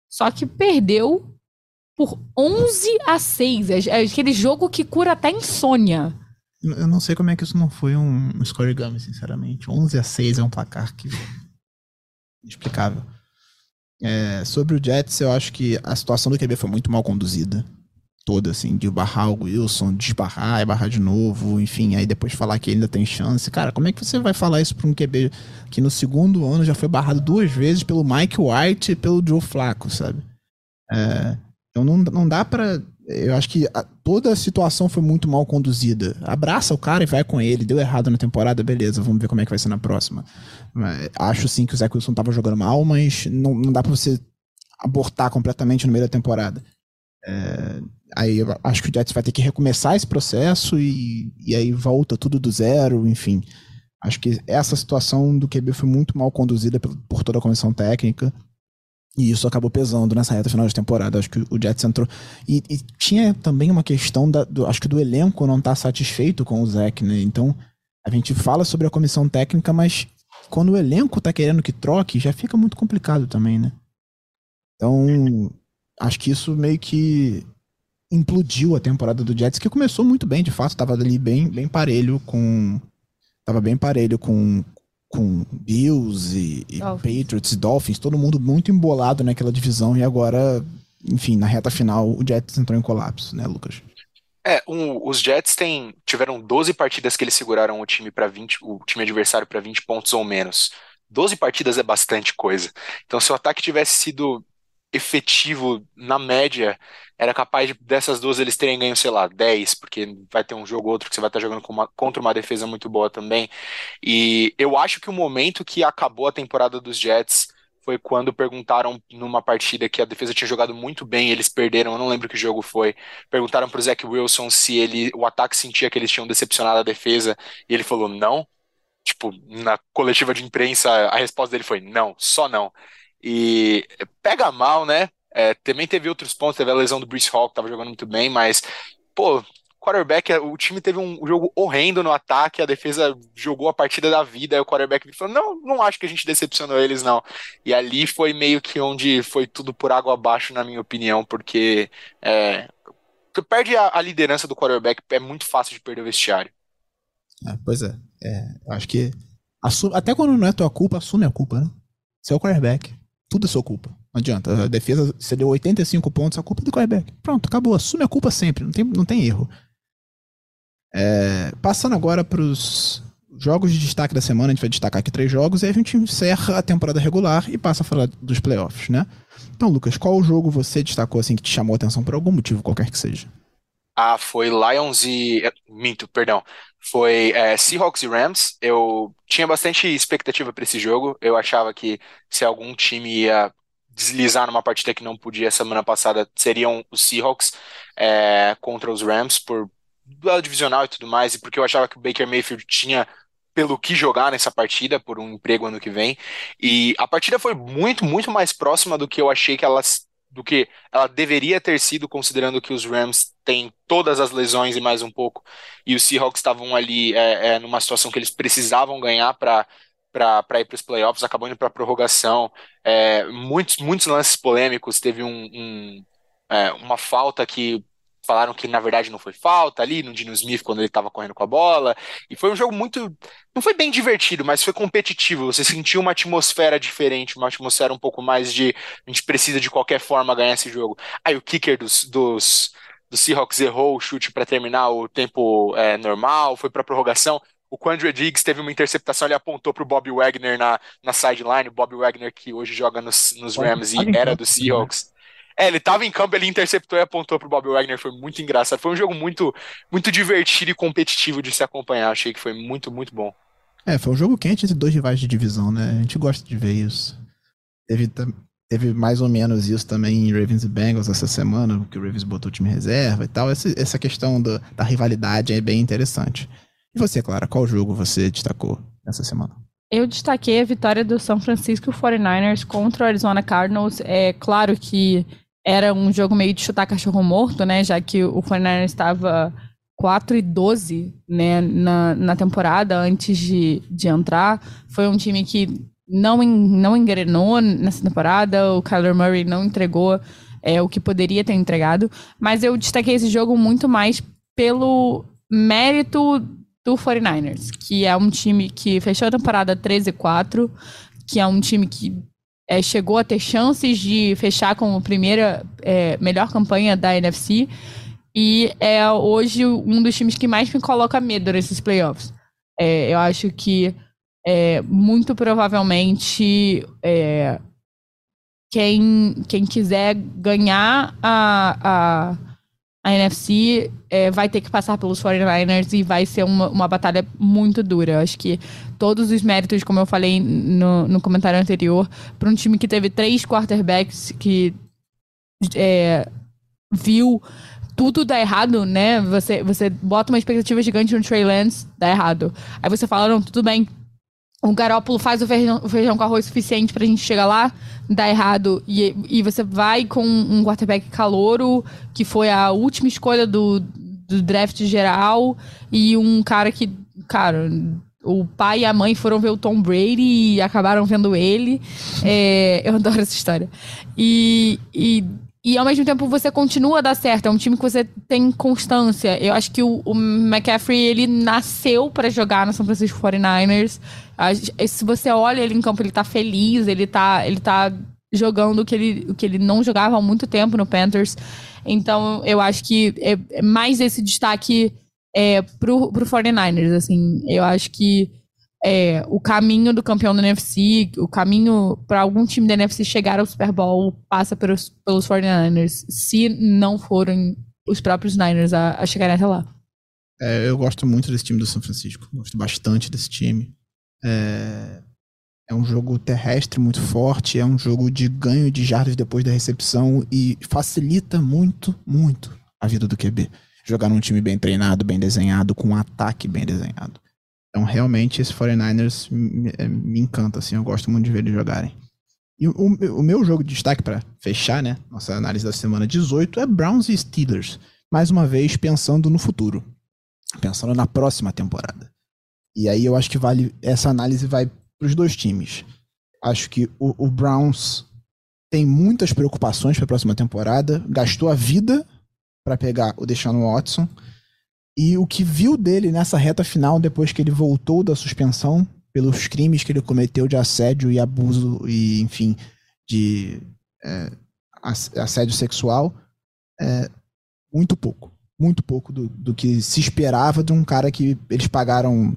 só que perdeu por 11 a 6. É, é aquele jogo que cura até insônia. Eu não sei como é que isso não foi um, um scoregami, sinceramente. 11 a 6 é um placar que... Inexplicável. É, sobre o Jets, eu acho que a situação do QB foi muito mal conduzida. Toda, assim, de barrar o Wilson, desbarrar e barrar de novo, enfim, aí depois falar que ainda tem chance. Cara, como é que você vai falar isso pra um QB que no segundo ano já foi barrado duas vezes pelo Mike White e pelo Joe Flacco, sabe? É, então não, não dá para eu acho que a, toda a situação foi muito mal conduzida. Abraça o cara e vai com ele. Deu errado na temporada, beleza, vamos ver como é que vai ser na próxima. Acho sim que o Zé Wilson tava jogando mal, mas não, não dá pra você abortar completamente no meio da temporada. É, aí eu acho que o Jets vai ter que recomeçar esse processo e, e aí volta tudo do zero, enfim. Acho que essa situação do QB foi muito mal conduzida por, por toda a comissão técnica. E isso acabou pesando nessa reta final de temporada. Acho que o Jets entrou. E, e tinha também uma questão da, do, acho que do elenco não estar tá satisfeito com o Zach, né? Então, a gente fala sobre a comissão técnica, mas quando o elenco tá querendo que troque, já fica muito complicado também, né? Então, acho que isso meio que implodiu a temporada do Jets, que começou muito bem, de fato, tava ali bem, bem parelho com. Tava bem parelho com, com Bills e, e Patriots e Dolphins, todo mundo muito embolado naquela divisão e agora, enfim, na reta final o Jets entrou em colapso, né, Lucas? É, um, os Jets têm, tiveram 12 partidas que eles seguraram o time para 20, o time adversário para 20 pontos ou menos. 12 partidas é bastante coisa. Então, se o ataque tivesse sido efetivo na média, era capaz de, dessas duas eles terem ganho, sei lá, 10, porque vai ter um jogo ou outro que você vai estar jogando uma, contra uma defesa muito boa também. E eu acho que o momento que acabou a temporada dos Jets foi quando perguntaram numa partida que a defesa tinha jogado muito bem, eles perderam, eu não lembro que jogo foi. Perguntaram pro Zach Wilson se ele o ataque sentia que eles tinham decepcionado a defesa, e ele falou não. Tipo, na coletiva de imprensa, a resposta dele foi não, só não. E pega mal, né? É, também teve outros pontos, teve a lesão do Bruce Hall, que tava jogando muito bem, mas, pô, quarterback, o time teve um jogo horrendo no ataque, a defesa jogou a partida da vida, aí o quarterback falou, não, não acho que a gente decepcionou eles, não. E ali foi meio que onde foi tudo por água abaixo, na minha opinião, porque é, tu perde a, a, liderança do quarterback, é muito fácil de perder o vestiário. É, pois é, é acho que assume, até quando não é tua culpa, assume a culpa, né? Você é o quarterback tudo é sua culpa. Não adianta. A defesa, você deu 85 pontos, a culpa é do quarterback. Pronto, acabou. Assume a culpa sempre. Não tem, não tem erro. É, passando agora para os jogos de destaque da semana, a gente vai destacar aqui três jogos e a gente encerra a temporada regular e passa a falar dos playoffs, né? Então, Lucas, qual jogo você destacou assim que te chamou a atenção por algum motivo, qualquer que seja? Ah, foi Lions e. Eh, minto, perdão. Foi é, Seahawks e Rams. Eu tinha bastante expectativa para esse jogo. Eu achava que se algum time ia deslizar numa partida que não podia semana passada, seriam os Seahawks é, contra os Rams, por duelo divisional e tudo mais, e porque eu achava que o Baker Mayfield tinha pelo que jogar nessa partida, por um emprego ano que vem. E a partida foi muito, muito mais próxima do que eu achei que elas do que ela deveria ter sido, considerando que os Rams têm todas as lesões e mais um pouco, e os Seahawks estavam ali é, é, numa situação que eles precisavam ganhar para para ir para os playoffs, acabou indo para a prorrogação. É, muitos, muitos lances polêmicos. Teve um, um é, uma falta que falaram que na verdade não foi falta ali no Dino Smith quando ele estava correndo com a bola. E foi um jogo muito. Não foi bem divertido, mas foi competitivo. Você sentiu uma atmosfera diferente, uma atmosfera um pouco mais de. A gente precisa de qualquer forma ganhar esse jogo. Aí o kicker dos, dos, dos Seahawks errou o chute para terminar o tempo é, normal, foi para prorrogação. O Quandre Diggs teve uma interceptação, ele apontou para o Bob Wagner na, na sideline. O Bob Wagner, que hoje joga nos, nos Rams e era do Seahawks. É, ele tava em campo, ele interceptou e apontou pro Bob Wagner, foi muito engraçado. Foi um jogo muito, muito divertido e competitivo de se acompanhar. Achei que foi muito, muito bom. É, foi um jogo quente entre dois rivais de divisão, né? A gente gosta de ver isso. Teve, teve mais ou menos isso também em Ravens e Bengals essa semana, que o Ravens botou o time reserva e tal. Essa, essa questão do, da rivalidade é bem interessante. E você, Clara, qual jogo você destacou nessa semana? Eu destaquei a vitória do São Francisco 49ers contra o Arizona Cardinals. É claro que era um jogo meio de chutar cachorro morto, né? Já que o 49 estava 4 e 12 né, na, na temporada antes de, de entrar. Foi um time que não, não engrenou nessa temporada. O Kyler Murray não entregou é, o que poderia ter entregado. Mas eu destaquei esse jogo muito mais pelo mérito do 49ers, que é um time que fechou a temporada 13 e 4, que é um time que é, chegou a ter chances de fechar como primeira é, melhor campanha da NFC e é hoje um dos times que mais me coloca medo nesses playoffs. É, eu acho que é, muito provavelmente é, quem, quem quiser ganhar a, a, a NFC é, vai ter que passar pelos 49ers e vai ser uma, uma batalha muito dura. Eu acho que todos os méritos, como eu falei no, no comentário anterior, para um time que teve três quarterbacks que é, viu tudo dar errado, né? Você, você bota uma expectativa gigante no Trey Lance, dá errado. Aí você fala, não, tudo bem. O Garópolo faz o feijão, o feijão com arroz suficiente pra gente chegar lá, dá errado. E, e você vai com um quarterback calouro, que foi a última escolha do, do draft geral, e um cara que, cara, o pai e a mãe foram ver o Tom Brady e acabaram vendo ele. É, eu adoro essa história. E, e, e ao mesmo tempo você continua a dar certo. É um time que você tem constância. Eu acho que o, o McCaffrey, ele nasceu para jogar no São Francisco 49ers. Se você olha ele em campo, ele tá feliz, ele tá, ele tá jogando o que ele, o que ele não jogava há muito tempo no Panthers. Então, eu acho que é, é mais esse destaque é, pro, pro 49ers, assim. Eu acho que é, o caminho do campeão da NFC, o caminho para algum time da NFC chegar ao Super Bowl passa pelos, pelos 49ers, se não forem os próprios Niners a, a chegarem até lá. É, eu gosto muito desse time do São Francisco, gosto bastante desse time. É, é um jogo terrestre muito forte, é um jogo de ganho de jardas depois da recepção e facilita muito, muito a vida do QB jogar num time bem treinado, bem desenhado, com um ataque bem desenhado. Então, realmente, esse 49ers me, eh, me encanta, assim, eu gosto muito de ver eles jogarem. E o, o meu jogo de destaque para fechar, né, nossa análise da semana 18 é Browns e Steelers. Mais uma vez, pensando no futuro. Pensando na próxima temporada. E aí eu acho que vale. Essa análise vai para os dois times. Acho que o, o Browns tem muitas preocupações para a próxima temporada. Gastou a vida para pegar o Deshaun Watson. E o que viu dele nessa reta final, depois que ele voltou da suspensão, pelos crimes que ele cometeu de assédio e abuso, e enfim, de é, assédio sexual, é muito pouco. Muito pouco do, do que se esperava de um cara que eles pagaram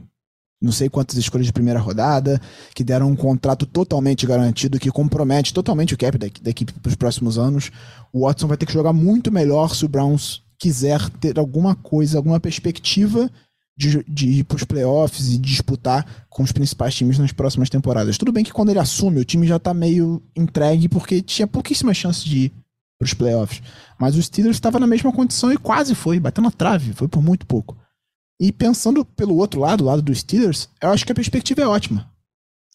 não sei quantas escolhas de primeira rodada, que deram um contrato totalmente garantido, que compromete totalmente o cap da, da equipe para os próximos anos. O Watson vai ter que jogar muito melhor se o Browns quiser ter alguma coisa, alguma perspectiva de, de ir para os playoffs e disputar com os principais times nas próximas temporadas. Tudo bem que quando ele assume, o time já está meio entregue, porque tinha pouquíssimas chances de ir para os playoffs. Mas o Steelers estava na mesma condição e quase foi, bateu na trave, foi por muito pouco. E pensando pelo outro lado, o lado dos Steelers, eu acho que a perspectiva é ótima.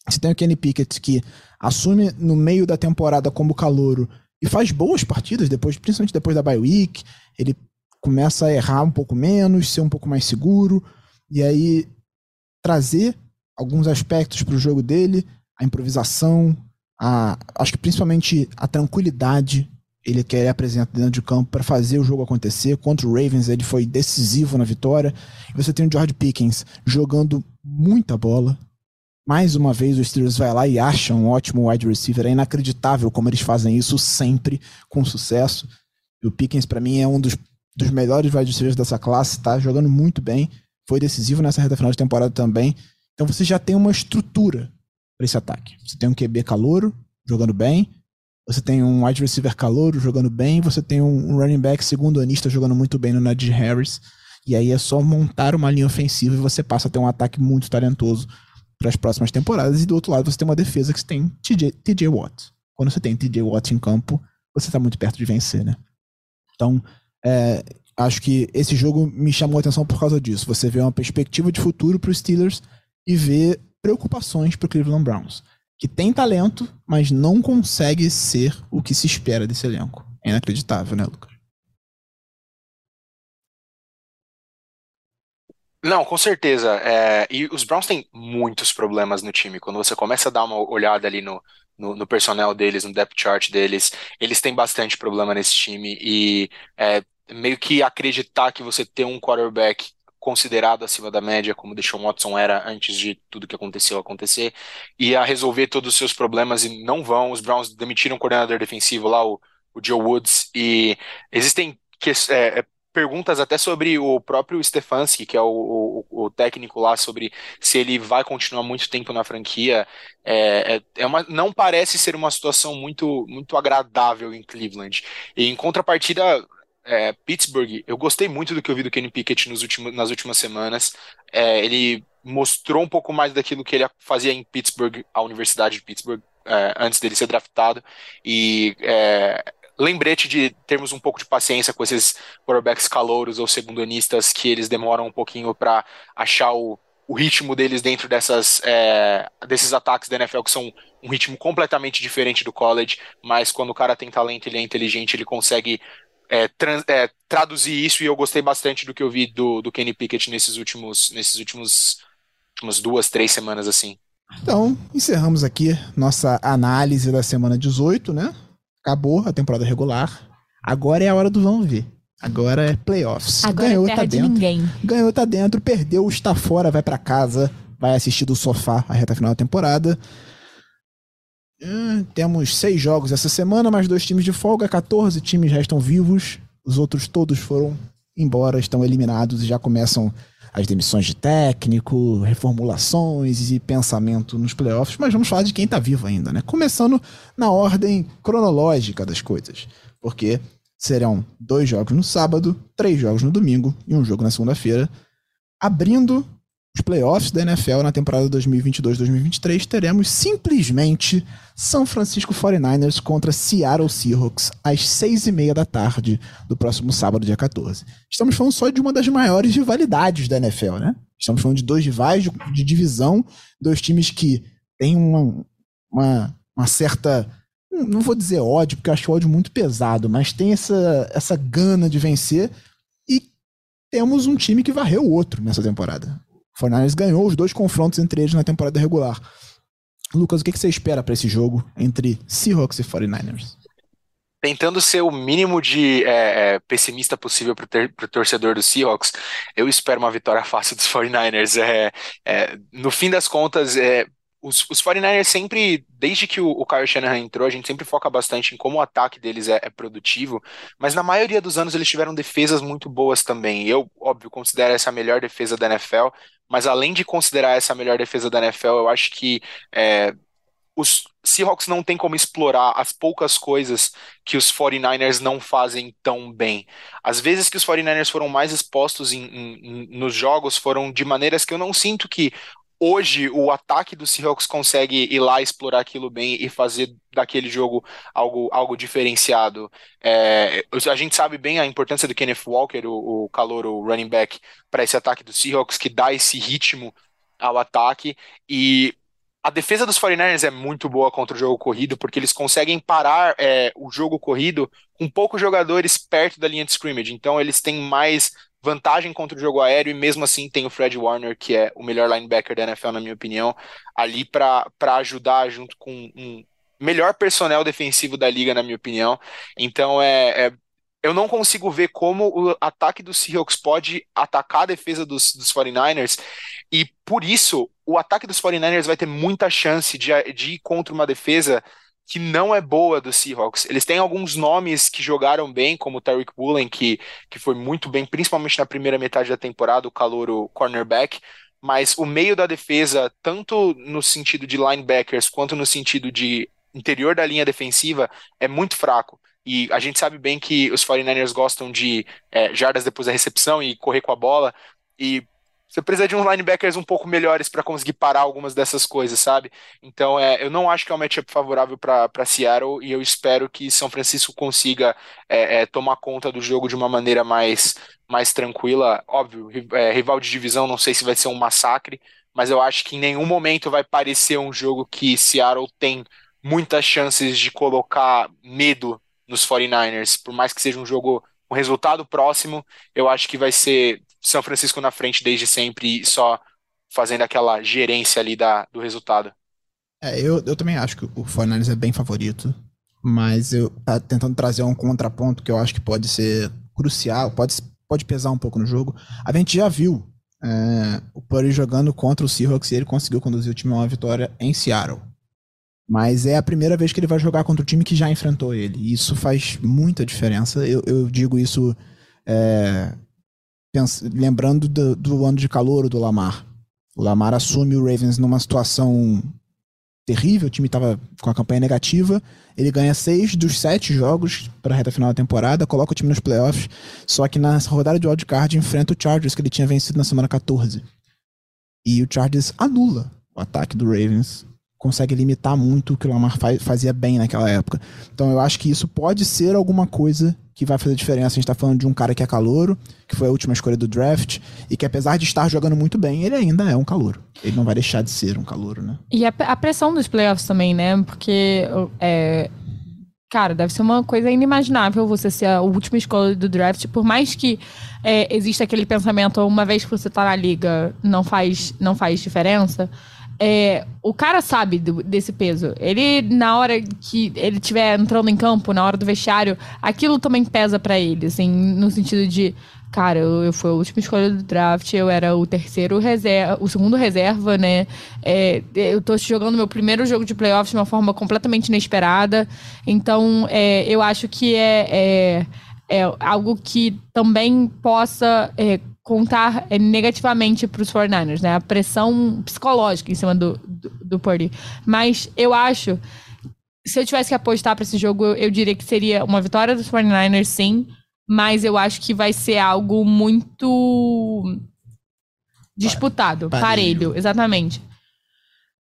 Você tem o Kenny Pickett que assume no meio da temporada como calouro e faz boas partidas, depois, principalmente depois da bye week. Ele começa a errar um pouco menos, ser um pouco mais seguro. E aí trazer alguns aspectos para o jogo dele, a improvisação, a, acho que principalmente a tranquilidade ele quer apresentar dentro de campo para fazer o jogo acontecer. Contra o Ravens ele foi decisivo na vitória. E você tem o George Pickens jogando muita bola. Mais uma vez o Steelers vai lá e acha um ótimo wide receiver. É inacreditável como eles fazem isso sempre com sucesso. E o Pickens para mim é um dos, dos melhores wide receivers dessa classe, tá jogando muito bem. Foi decisivo nessa reta final de temporada também. Então você já tem uma estrutura para esse ataque. Você tem um QB calouro jogando bem, você tem um wide receiver calouro jogando bem, você tem um running back segundo anista jogando muito bem no Najee Harris. E aí é só montar uma linha ofensiva e você passa a ter um ataque muito talentoso para as próximas temporadas. E do outro lado você tem uma defesa que tem TJ, TJ Watt. Quando você tem TJ Watt em campo, você está muito perto de vencer, né? Então, é, acho que esse jogo me chamou a atenção por causa disso. Você vê uma perspectiva de futuro para os Steelers e vê preocupações para o Cleveland Browns que tem talento, mas não consegue ser o que se espera desse elenco. É inacreditável, né, Lucas? Não, com certeza. É, e os Browns têm muitos problemas no time. Quando você começa a dar uma olhada ali no, no, no personnel deles, no depth chart deles, eles têm bastante problema nesse time. E é, meio que acreditar que você tem um quarterback considerado acima da média, como Deshaun Watson era antes de tudo que aconteceu acontecer, e a resolver todos os seus problemas e não vão. Os Browns demitiram o coordenador defensivo lá, o, o Joe Woods, e existem que, é, é, perguntas até sobre o próprio Stefanski, que é o, o, o, técnico lá, sobre se ele vai continuar muito tempo na franquia. É, é, é uma, não parece ser uma situação muito, muito agradável em Cleveland. E em contrapartida, é, Pittsburgh, eu gostei muito do que eu vi do Kenny Pickett nos últimos, nas últimas semanas. É, ele mostrou um pouco mais daquilo que ele fazia em Pittsburgh, a Universidade de Pittsburgh, é, antes dele ser draftado. E é, lembrete de termos um pouco de paciência com esses quarterbacks calouros ou segundanistas que eles demoram um pouquinho para achar o, o ritmo deles dentro dessas, é, desses ataques da NFL que são um ritmo completamente diferente do college, mas quando o cara tem talento, ele é inteligente, ele consegue é, trans, é, traduzir isso e eu gostei bastante do que eu vi do, do Kenny Pickett nesses últimos, nesses últimos últimas duas, três semanas assim. Então, encerramos aqui nossa análise da semana 18, né? Acabou a temporada regular. Agora é a hora do vamos ver. Agora é playoffs. Agora Ganhou, é tá dentro. ninguém. Ganhou, tá dentro. Perdeu, está fora, vai para casa. Vai assistir do sofá a reta final da temporada. Hum, temos seis jogos essa semana, mais dois times de folga, 14 times restam vivos. Os outros todos foram embora, estão eliminados e já começam as demissões de técnico, reformulações e pensamento nos playoffs, mas vamos falar de quem está vivo ainda, né? Começando na ordem cronológica das coisas, porque serão dois jogos no sábado, três jogos no domingo e um jogo na segunda-feira, abrindo os playoffs da NFL na temporada 2022-2023, teremos simplesmente São Francisco 49ers contra Seattle Seahawks às seis e meia da tarde do próximo sábado, dia 14. Estamos falando só de uma das maiores rivalidades da NFL, né? Estamos falando de dois rivais de, de divisão, dois times que têm uma, uma, uma certa não vou dizer ódio, porque eu acho ódio muito pesado, mas tem essa, essa gana de vencer e temos um time que varreu o outro nessa temporada. 49ers ganhou os dois confrontos entre eles na temporada regular. Lucas, o que você espera para esse jogo entre Seahawks e 49ers? Tentando ser o mínimo de é, é, pessimista possível para o torcedor do Seahawks, eu espero uma vitória fácil dos 49ers. É, é, no fim das contas, é, os, os 49ers sempre, desde que o, o Kyle Shanahan entrou, a gente sempre foca bastante em como o ataque deles é, é, produtivo, mas na maioria dos anos eles tiveram defesas muito boas também. Eu, óbvio, considero essa a melhor defesa da NFL, mas além de considerar essa a melhor defesa da NFL, eu acho que é, os Seahawks não tem como explorar as poucas coisas que os 49ers não fazem tão bem. As vezes que os 49ers foram mais expostos em, em, nos jogos foram de maneiras que eu não sinto que hoje o ataque do Seahawks consegue ir lá explorar aquilo bem e fazer daquele jogo algo, algo diferenciado. É, a gente sabe bem a importância do Kenneth Walker, o, o calor, o running back, para esse ataque do Seahawks, que dá esse ritmo ao ataque. E a defesa dos 49ers é muito boa contra o jogo corrido, porque eles conseguem parar é, o jogo corrido com poucos jogadores perto da linha de scrimmage. Então eles têm mais vantagem contra o jogo aéreo e mesmo assim tem o Fred Warner, que é o melhor linebacker da NFL, na minha opinião, ali para ajudar junto com um melhor personnel defensivo da liga, na minha opinião. Então é, é eu não consigo ver como o ataque dos Seahawks pode atacar a defesa dos, dos 49ers, e por isso o ataque dos 49ers vai ter muita chance de, de ir contra uma defesa que não é boa dos Seahawks. Eles têm alguns nomes que jogaram bem, como o Tariq Woolen, que, que foi muito bem, principalmente na primeira metade da temporada, o calouro cornerback, mas o meio da defesa, tanto no sentido de linebackers quanto no sentido de interior da linha defensiva, é muito fraco. E a gente sabe bem que os 49ers gostam de é, jardas depois da recepção e correr com a bola. E você precisa de uns linebackers um pouco melhores para conseguir parar algumas dessas coisas, sabe? Então, é, eu não acho que é um matchup favorável para Seattle e eu espero que São Francisco consiga é, é, tomar conta do jogo de uma maneira mais, mais tranquila. Óbvio, é, rival de divisão, não sei se vai ser um massacre, mas eu acho que em nenhum momento vai parecer um jogo que Seattle tem muitas chances de colocar medo nos 49ers, por mais que seja um jogo um resultado próximo, eu acho que vai ser São Francisco na frente desde sempre e só fazendo aquela gerência ali da, do resultado. É, eu, eu também acho que o 49ers é bem favorito, mas eu tá tentando trazer um contraponto que eu acho que pode ser crucial, pode, pode pesar um pouco no jogo. A gente já viu é, o Purdy jogando contra o Seahawks e ele conseguiu conduzir o time a uma vitória em Seattle. Mas é a primeira vez que ele vai jogar contra o time que já enfrentou ele. E isso faz muita diferença. Eu, eu digo isso é, lembrando do, do, ano de calor do Lamar. O Lamar assume o Ravens numa situação terrível, o time estava com a campanha negativa. Ele ganha seis dos sete jogos para a reta final da temporada, coloca o time nos playoffs. Só que na rodada de wildcard enfrenta o Chargers, que ele tinha vencido na semana 14. E o Chargers anula o ataque do Ravens consegue limitar muito o que o Lamar fazia bem naquela época. Então eu acho que isso pode ser alguma coisa que vai fazer diferença. A gente está falando de um cara que é calouro, que foi a última escolha do draft, e que apesar de estar jogando muito bem, ele ainda é um calouro. Ele não vai deixar de ser um calouro, né? E a, a pressão dos playoffs também, né? Porque é, cara, deve ser uma coisa inimaginável você ser a última escolha do draft, por mais que é, exista aquele pensamento, uma vez que você tá na liga, não faz, não faz diferença. É, o cara sabe do, desse peso. Ele, na hora que ele estiver entrando em campo, na hora do vestiário, aquilo também pesa para ele, assim, no sentido de, cara, eu, eu fui a última escolha do draft, eu era o terceiro reserva, o segundo reserva, né? É, eu tô jogando meu primeiro jogo de playoffs de uma forma completamente inesperada. Então, é, eu acho que é, é, é algo que também possa é, contar é, negativamente para os 49ers, né? A pressão psicológica em cima do, do, do Purdy. Mas eu acho, se eu tivesse que apostar para esse jogo, eu, eu, diria que seria uma vitória dos 49ers, sim. Mas eu acho que vai ser algo muito disputado, parelho, parelho exatamente.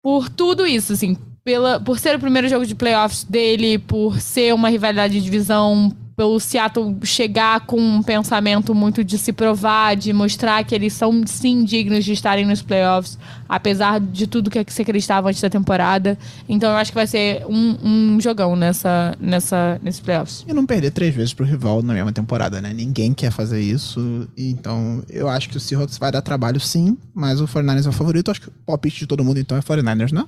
Por tudo isso, assim, pela, por ser o primeiro jogo de playoffs dele, por ser uma rivalidade de divisão, pelo Seattle chegar com um pensamento muito de se provar, de mostrar que eles são sim dignos de estarem nos playoffs, apesar de tudo que se acreditava antes da temporada. Então eu acho que vai ser um, um jogão nessa, nessa, nesses playoffs. E não perder três vezes pro rival na mesma temporada, né? Ninguém quer fazer isso. Então eu acho que o Seahawks vai dar trabalho sim, mas o 49ers é o favorito. Acho que o palpite de todo mundo então é 49ers, não?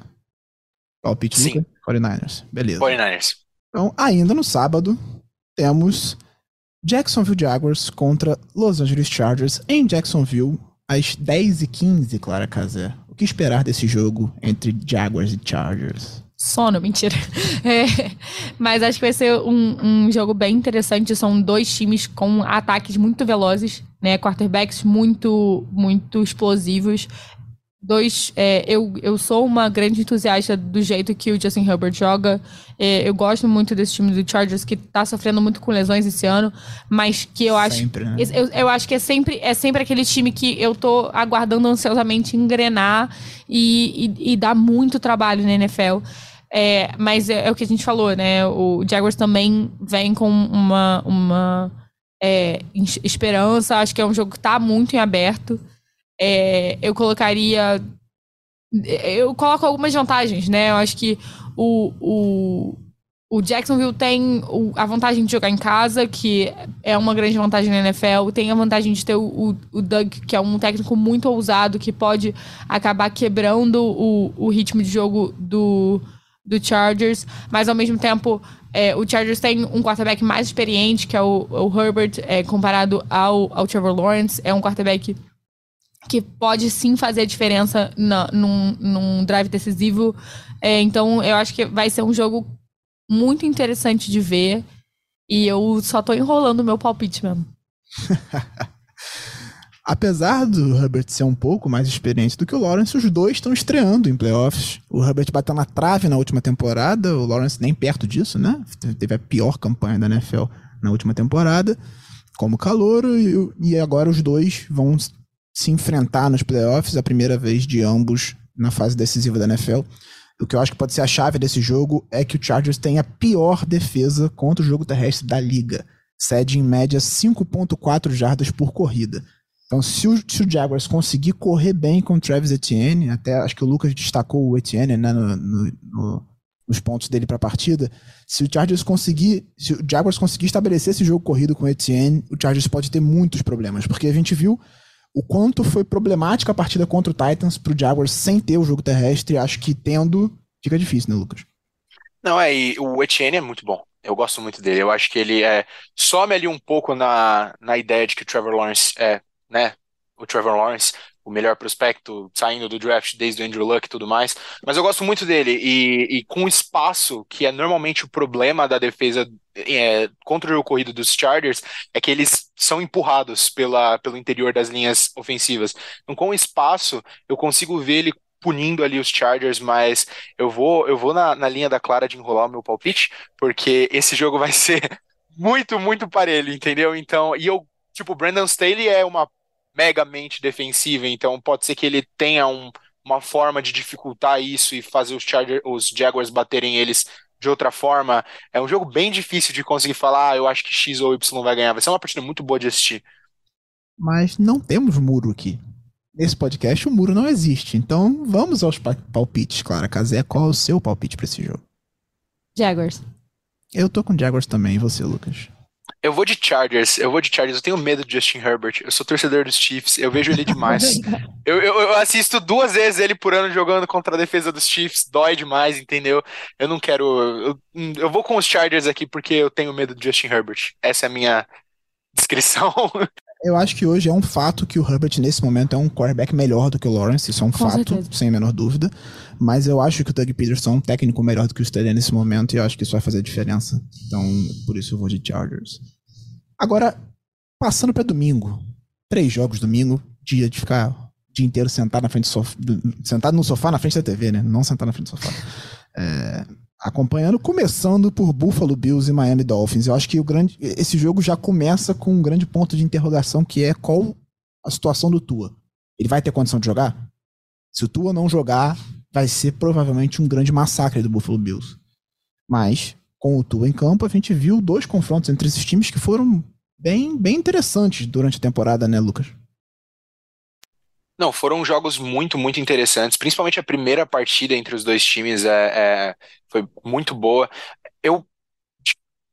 Palpite sim. 49ers. Beleza. 49ers. Então, ainda no sábado, temos Jacksonville Jaguars contra Los Angeles Chargers em Jacksonville às 10h15, Clara Casé. O que esperar desse jogo entre Jaguars e Chargers? Sono, mentira. É, mas acho que vai ser um, um, jogo bem interessante. São dois times com ataques muito velozes, né? Quarterbacks muito, muito explosivos dois. É, eu, eu sou uma grande entusiasta do jeito que o Justin Herbert joga. É, eu gosto muito desse time do Chargers, que tá sofrendo muito com lesões esse ano, mas que eu acho. Sempre, né? eu, eu acho que é sempre, é sempre aquele time que eu tô aguardando ansiosamente engrenar e, e, e dar muito trabalho na NFL. É, mas é, é, o que a gente falou, né? O Jaguars também vem com uma, uma é, esperança. Acho que é um jogo que tá muito em aberto. É, eu colocaria. Eu coloco algumas vantagens, né? Eu acho que o, o, o Jacksonville tem a vantagem de jogar em casa, que é uma grande vantagem na NFL. Tem a vantagem de ter o, o, Doug, que é um técnico muito ousado, que pode acabar quebrando o, o ritmo de jogo do, do Chargers. Mas, ao mesmo tempo, é, o Chargers tem um quarterback mais experiente, que é o, o Herbert, é, comparado ao, ao Trevor Lawrence. É um quarterback que pode sim fazer a diferença na, num, num drive decisivo. É, então, eu acho que vai ser um jogo muito interessante de ver. E eu só tô enrolando o meu palpite mesmo. Apesar do Herbert ser um pouco mais experiente do que o Lawrence, os dois estão estreando em playoffs. O Herbert bateu na trave na última temporada, o Lawrence nem perto disso, né? Teve a pior campanha da NFL na última temporada, como calor, e, e agora os dois vão se enfrentar nos playoffs, a primeira vez de ambos na fase decisiva da NFL. O que eu acho que pode ser a chave desse jogo é que o Chargers tem a pior defesa contra o jogo terrestre da liga. Cede em média 5.4 jardas por corrida. Então, se o, se o, Jaguars conseguir correr bem com o Travis Etienne, até acho que o Lucas destacou o Etienne né, no, no, no, nos pontos dele para a partida. Se o Chargers conseguir, se o Jaguars conseguir estabelecer esse jogo corrido com o Etienne, o Chargers pode ter muitos problemas, porque a gente viu o quanto foi problemática a partida contra o Titans pro Jaguars sem ter o jogo terrestre. Acho que tendo, fica difícil, né, Lucas? Não, é, e o Etienne é muito bom. Eu gosto muito dele. Eu acho que ele é, some ali um pouco na, na ideia de que o Trevor Lawrence é, né? O Trevor Lawrence, o melhor prospecto saindo do draft desde o Andrew Luck e tudo mais. Mas eu gosto muito dele. E, e com o espaço, que é normalmente o problema da defesa é, contra o corrido dos Chargers é que eles são empurrados pela, pelo interior das linhas ofensivas. Então, com espaço, eu consigo ver ele punindo ali os Chargers, mas eu vou eu vou na, na linha da Clara de enrolar o meu palpite, porque esse jogo vai ser muito, muito parelho, entendeu? Então, e eu, tipo, o Brandon Staley é uma mega mente defensiva, então pode ser que ele tenha um, uma forma de dificultar isso e fazer os Chargers, os Jaguars baterem eles de outra forma. É um jogo bem difícil de conseguir falar, ah, eu acho que X ou Y vai ganhar. Vai ser uma partida muito boa de assistir. Mas não temos muro aqui. Nesse podcast o muro não existe. Então vamos aos palpites, Clara Casé. Qual é o seu palpite para esse jogo? Jaguars. Eu tô com Jaguars também, e você, Lucas? Eu vou de Chargers, eu vou de Chargers, eu tenho medo de Justin Herbert, eu sou torcedor dos Chiefs, eu vejo ele demais. eu, eu, eu, assisto duas vezes ele por ano jogando contra a defesa dos Chiefs, dói demais, entendeu? Eu não quero. Eu, eu vou com os Chargers aqui porque eu tenho medo de Justin Herbert. Essa é a minha descrição. Eu acho que hoje é um fato que o Herbert, nesse momento, é um quarterback melhor do que o Lawrence. Isso é um Com fato, certeza. sem a menor dúvida. Mas eu acho que o Doug Peterson é um técnico melhor do que o Staley nesse momento. E eu acho que isso vai fazer diferença. Então, por isso eu vou de Chargers. Agora, passando para domingo. Três jogos domingo. Dia de ficar o dia inteiro sentado na frente do sofá. Sentado no sofá na frente da TV, né? Não sentado na frente do sofá. É, acompanhando, começando por Buffalo Bills e Miami Dolphins. Eu acho que o grande, esse jogo já começa com um grande ponto de interrogação que é qual a situação do Tua. Ele vai ter condição de jogar? Se o Tua não jogar, vai ser provavelmente um grande massacre do Buffalo Bills. Mas, com o Tua em campo, a gente viu dois confrontos entre esses times que foram bem, bem interessantes durante a temporada, né, Lucas? Não, foram jogos muito, muito interessantes. Principalmente a primeira partida entre os dois times é, é foi muito boa. Eu,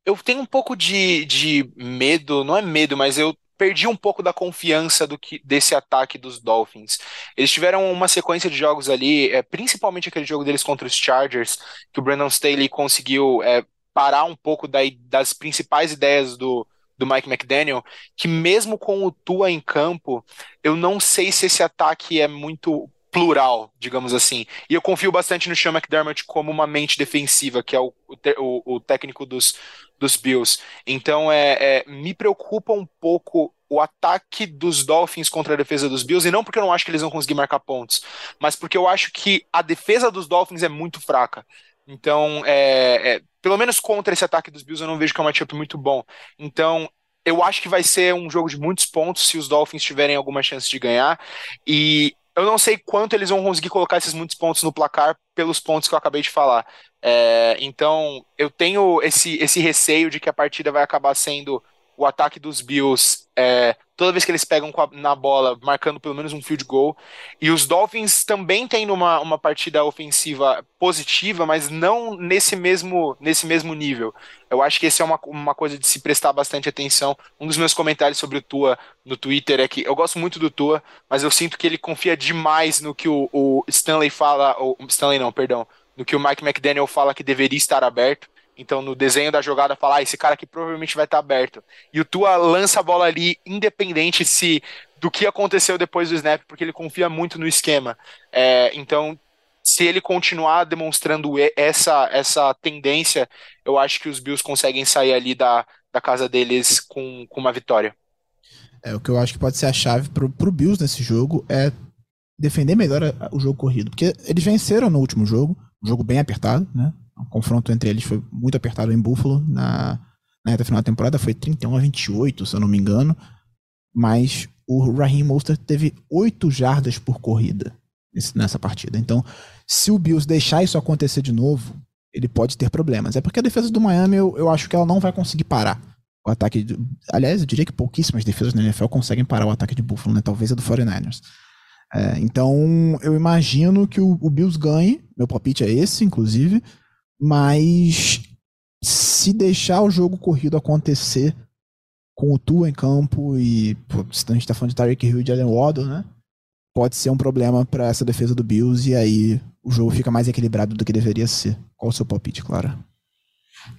eu tenho um pouco de, de medo, não é medo, mas eu perdi um pouco da confiança do que desse ataque dos Dolphins. Eles tiveram uma sequência de jogos ali, é, principalmente aquele jogo deles contra os Chargers, que o Brandon Staley conseguiu é, parar um pouco da, das principais ideias do, do Mike McDaniel, que mesmo com o Tua em campo, eu não sei se esse ataque é muito plural, digamos assim. E eu confio bastante no Sean McDermott como uma mente defensiva, que é o, o, o técnico dos, dos Bills. Então, é, é, me preocupa um pouco o ataque dos Dolphins contra a defesa dos Bills, e não porque eu não acho que eles vão conseguir marcar pontos, mas porque eu acho que a defesa dos Dolphins é muito fraca. Então, é, é, pelo menos contra esse ataque dos Bills, eu não vejo que é um matchup muito bom. Então, eu acho que vai ser um jogo de muitos pontos se os Dolphins tiverem alguma chance de ganhar. E eu não sei quanto eles vão conseguir colocar esses muitos pontos no placar pelos pontos que eu acabei de falar. É, então, eu tenho esse, esse receio de que a partida vai acabar sendo o ataque dos Bills é, toda vez que eles pegam na bola, marcando pelo menos um field goal. E os Dolphins também têm uma, uma partida ofensiva positiva, mas não nesse mesmo, nesse mesmo nível. Eu acho que esse é uma, uma coisa de se prestar bastante atenção. Um dos meus comentários sobre o Tua no Twitter é que eu gosto muito do Tua, mas eu sinto que ele confia demais no que o, o Stanley fala, ou Stanley não, perdão, no que o Mike McDaniel fala que deveria estar aberto. Então, no desenho da jogada, falar, ah, esse cara aqui provavelmente vai estar aberto. E o Tua lança a bola ali, independente se do que aconteceu depois do snap, porque ele confia muito no esquema. É, então, se ele continuar demonstrando essa, essa tendência, eu acho que os Bills conseguem sair ali da, da casa deles com, com uma vitória. É, o que eu acho que pode ser a chave pro, pro Bills nesse jogo é defender melhor o jogo corrido. Porque eles venceram no último jogo, um jogo bem apertado, né? O confronto entre eles foi muito apertado em Buffalo na, na reta final da temporada, foi 31 a 28, se eu não me engano. Mas o Raheem Mostert teve 8 jardas por corrida nessa partida. Então, se o Bills deixar isso acontecer de novo, ele pode ter problemas. É porque a defesa do Miami, eu, eu acho que ela não vai conseguir parar o ataque. De, aliás, eu diria que pouquíssimas defesas na NFL conseguem parar o ataque de Buffalo, né? Talvez a do 49ers. É, então, eu imagino que o, o Bills ganhe. Meu palpite é esse, inclusive. Mas se deixar o jogo corrido acontecer com o Tua em campo e pô, a gente tá falando de Tyreek Hill e Jalen Waddle, né? Pode ser um problema para essa defesa do Bills e aí o jogo fica mais equilibrado do que deveria ser. Qual o seu palpite, Clara?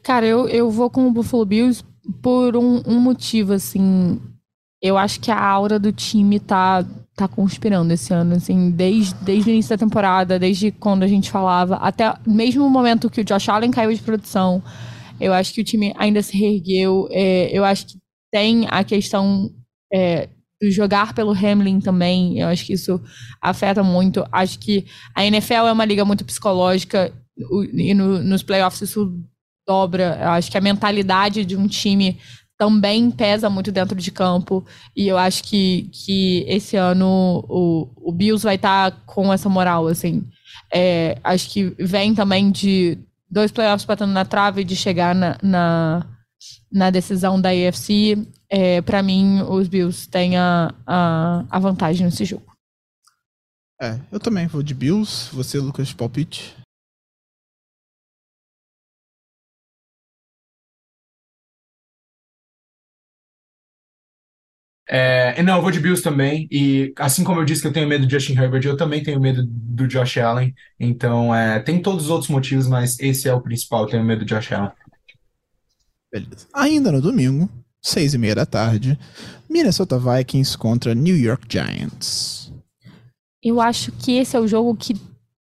Cara, eu, eu vou com o Buffalo Bills por um, um motivo, assim. Eu acho que a aura do time tá tá conspirando esse ano, assim, desde, desde o início da temporada, desde quando a gente falava, até mesmo o momento que o Josh Allen caiu de produção, eu acho que o time ainda se reergueu. É, eu acho que tem a questão é, do jogar pelo Hamlin também. Eu acho que isso afeta muito. Acho que a NFL é uma liga muito psicológica e no, nos playoffs isso dobra. Eu acho que a mentalidade de um time também pesa muito dentro de campo. E eu acho que, que esse ano o, o Bills vai estar tá com essa moral, assim. É, acho que vem também de dois playoffs batendo na trave de chegar na, na, na decisão da AFC. É, para mim, os Bills têm a, a, a vantagem nesse jogo. É, eu também vou de Bills. Você, Lucas, palpite? É, não, eu vou de Bills também. E assim como eu disse que eu tenho medo do Justin Herbert, eu também tenho medo do Josh Allen. Então, é, tem todos os outros motivos, mas esse é o principal. Eu tenho medo do Josh Allen. Beleza. Ainda no domingo, seis e meia da tarde, Minnesota Vikings contra New York Giants. Eu acho que esse é o jogo que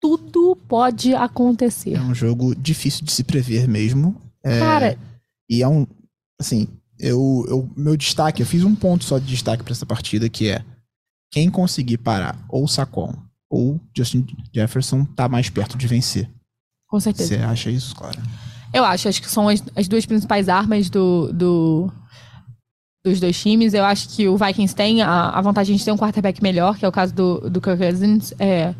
tudo pode acontecer. É um jogo difícil de se prever mesmo. É, Cara. E é um. Assim, eu, eu, meu destaque, eu fiz um ponto só de destaque para essa partida, que é quem conseguir parar ou o Sacon ou Justin Jefferson tá mais perto de vencer. Com certeza. Você acha isso, Clara? Eu acho, acho que são as, as duas principais armas do, do, dos dois times. Eu acho que o Vikings tem a, a vantagem de ter um quarterback melhor, que é o caso do, do Kirk Cousins. É,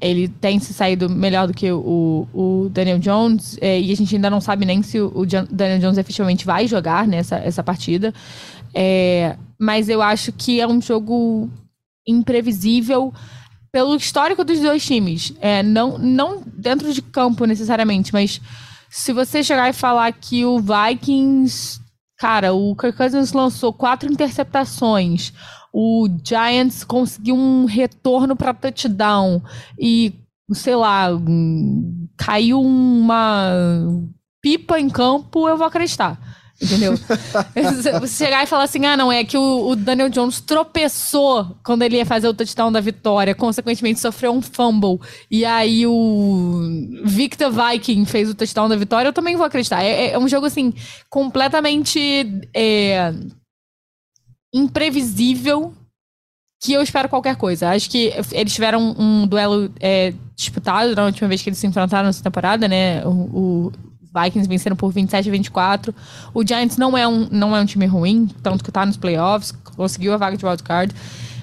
ele tem se saído melhor do que o, o Daniel Jones, é, e a gente ainda não sabe nem se o, Daniel Jones efetivamente vai jogar nessa essa partida. É, mas eu acho que é um jogo imprevisível pelo histórico dos dois times. É, não, não dentro de campo necessariamente, mas se você chegar e falar que o Vikings. Cara, o Kirk Cousins lançou quatro interceptações o Giants conseguiu um retorno para touchdown e, sei lá, caiu uma pipa em campo, eu vou acreditar. Entendeu? Você chegar e falar assim: ah, não, é que o, o, Daniel Jones tropeçou quando ele ia fazer o touchdown da vitória, consequentemente sofreu um fumble, e aí o Victor Viking fez o touchdown da vitória, eu também vou acreditar. É, é um jogo, assim, completamente. É imprevisível que eu espero qualquer coisa. Acho que eles tiveram um duelo é, disputado na última vez que eles se enfrentaram nessa temporada, né? O, o, Vikings venceram por 27 a 24. O Giants não é um, não é um time ruim, tanto que tá nos playoffs, conseguiu a vaga de wildcard.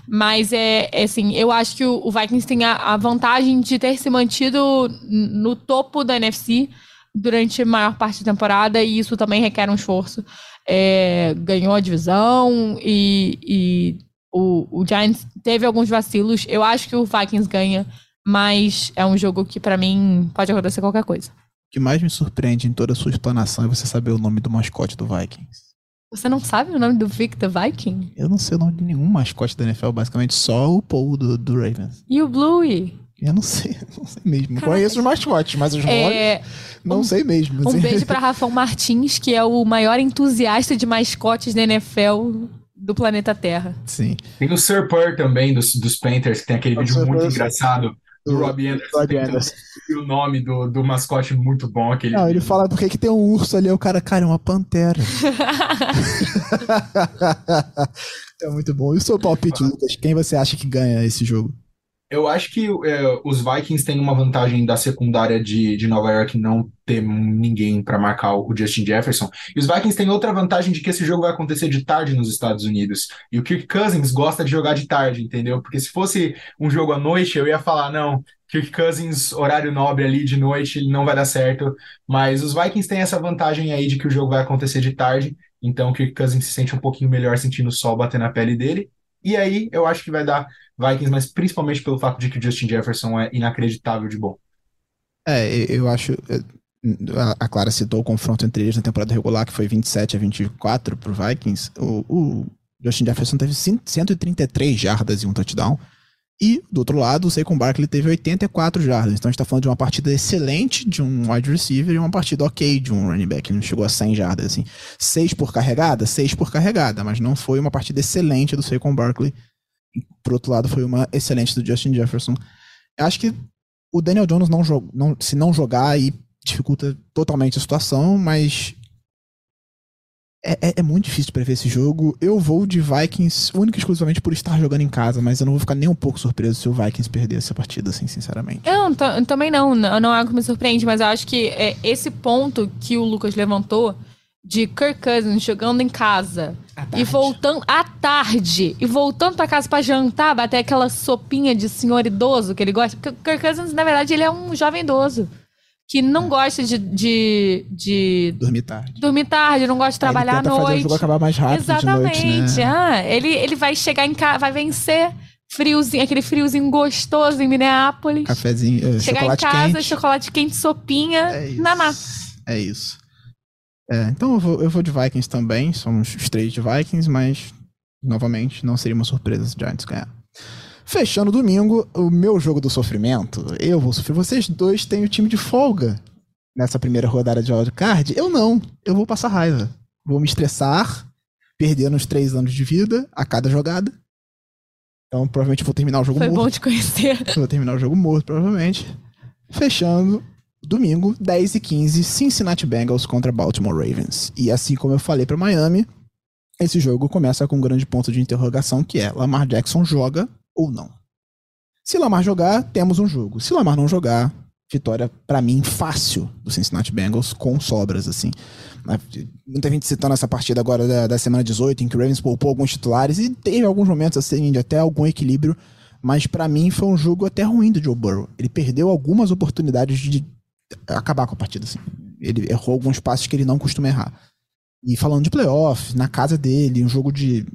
Mas é, é assim, eu acho que o, Vikings tem a, a, vantagem de ter se mantido no topo da NFC durante a maior parte da temporada e isso também requer um esforço. É, ganhou a divisão e, e o, o, Giants teve alguns vacilos. Eu acho que o Vikings ganha, mas é um jogo que para mim pode acontecer qualquer coisa. O que mais me surpreende em toda a sua explanação é você saber o nome do mascote do Vikings. Você não sabe o nome do Victor Viking? Eu não sei o nome de nenhum mascote da NFL, basicamente só o Paul do, do Ravens. E o Bluey? Eu não sei, não sei mesmo. Caraca. Conheço os mascotes, mas os é... não um, sei mesmo. Um beijo para Rafão Martins, que é o maior entusiasta de mascotes da NFL do planeta Terra. Sim. Tem o Sir Purr também, dos, dos Panthers, que tem aquele o vídeo muito engraçado do Robbie Anderson. Robbie Anderson. o nome do, do mascote muito bom. Aquele Não, ele fala porque que tem um urso ali, o cara, cara, é uma pantera. é muito bom. E o seu palpite, Lucas? Quem você acha que ganha esse jogo? Eu acho que é, os Vikings têm uma vantagem da secundária de, de Nova York não ter ninguém para marcar o Justin Jefferson. E os Vikings têm outra vantagem de que esse jogo vai acontecer de tarde nos Estados Unidos. E o Kirk Cousins gosta de jogar de tarde, entendeu? Porque se fosse um jogo à noite, eu ia falar, não, Kirk Cousins, horário nobre ali de noite, não vai dar certo. Mas os Vikings têm essa vantagem aí de que o jogo vai acontecer de tarde. Então o Kirk Cousins se sente um pouquinho melhor sentindo o sol bater na pele dele. E aí eu acho que vai dar Vikings, mas principalmente pelo fato de que o Justin Jefferson é inacreditável de bom. É, eu acho. É, a Clara citou o confronto entre eles na temporada regular, que foi 27 a 24 pro Vikings. O, o Justin Jefferson teve 133 jardas e um touchdown. E, do outro lado, o Saquon Barkley teve 84 jardas. Então a gente tá falando de uma partida excelente de um wide receiver e uma partida ok de um running back. Ele não chegou a 100 jardas, assim. 6 por carregada? 6 por carregada. Mas não foi uma partida excelente do Saquon Barkley por outro lado, foi uma excelente do Justin Jefferson. Eu acho que o Daniel Jones não, não se não jogar aí dificulta totalmente a situação, mas é, é, é, muito difícil prever esse jogo. Eu vou de Vikings única e exclusivamente por estar jogando em casa, mas eu não vou ficar nem um pouco surpreso se o Vikings perder essa partida, assim, sinceramente. Eu também não, não é algo que me surpreende, mas eu acho que é, esse ponto que o Lucas levantou de Kirk Cousins jogando em casa e voltando à tarde e voltando para casa para jantar, bater aquela sopinha de senhor idoso que ele gosta. Porque o Kirk Cousins, na verdade, ele é um jovem idoso que não é. gosta de, de, de, dormir tarde. Dormir tarde, não gosta de trabalhar à noite. Fazer o jogo acabar mais rápido Exatamente. Noite, né? ah, ele, ele vai chegar em casa, vai vencer friozinho, aquele friozinho gostoso em Minneapolis. Cafezinho, uh, chegar em casa, quente. chocolate quente, sopinha, é naná. É isso. É, então eu vou, eu vou de Vikings também, somos os três de Vikings, mas novamente não seria uma surpresa se o Giants ganhar. Fechando domingo, o meu jogo do sofrimento, eu vou sofrer. Vocês dois têm o time de folga nessa primeira rodada de wildcard. Eu não, eu vou passar raiva. Vou me estressar, perdendo os três anos de vida a cada jogada. Então provavelmente vou terminar o jogo Foi morto. Foi bom te conhecer. Vou terminar o jogo morto, provavelmente. Fechando, Domingo, 10 e 15, Cincinnati Bengals contra Baltimore Ravens. E assim como eu falei para Miami, esse jogo começa com um grande ponto de interrogação que é: Lamar Jackson joga ou não? Se Lamar jogar, temos um jogo. Se Lamar não jogar, vitória para mim fácil do Cincinnati Bengals com sobras assim. Muita gente citando essa partida agora da, da semana 18 em que o Ravens poupou alguns titulares e teve alguns momentos assim de até algum equilíbrio, mas para mim foi um jogo até ruim do Joe Burrow. Ele perdeu algumas oportunidades de acabar com a partida, assim. Ele errou alguns passos que ele não costuma errar. E falando de playoff, na casa dele, um jogo de,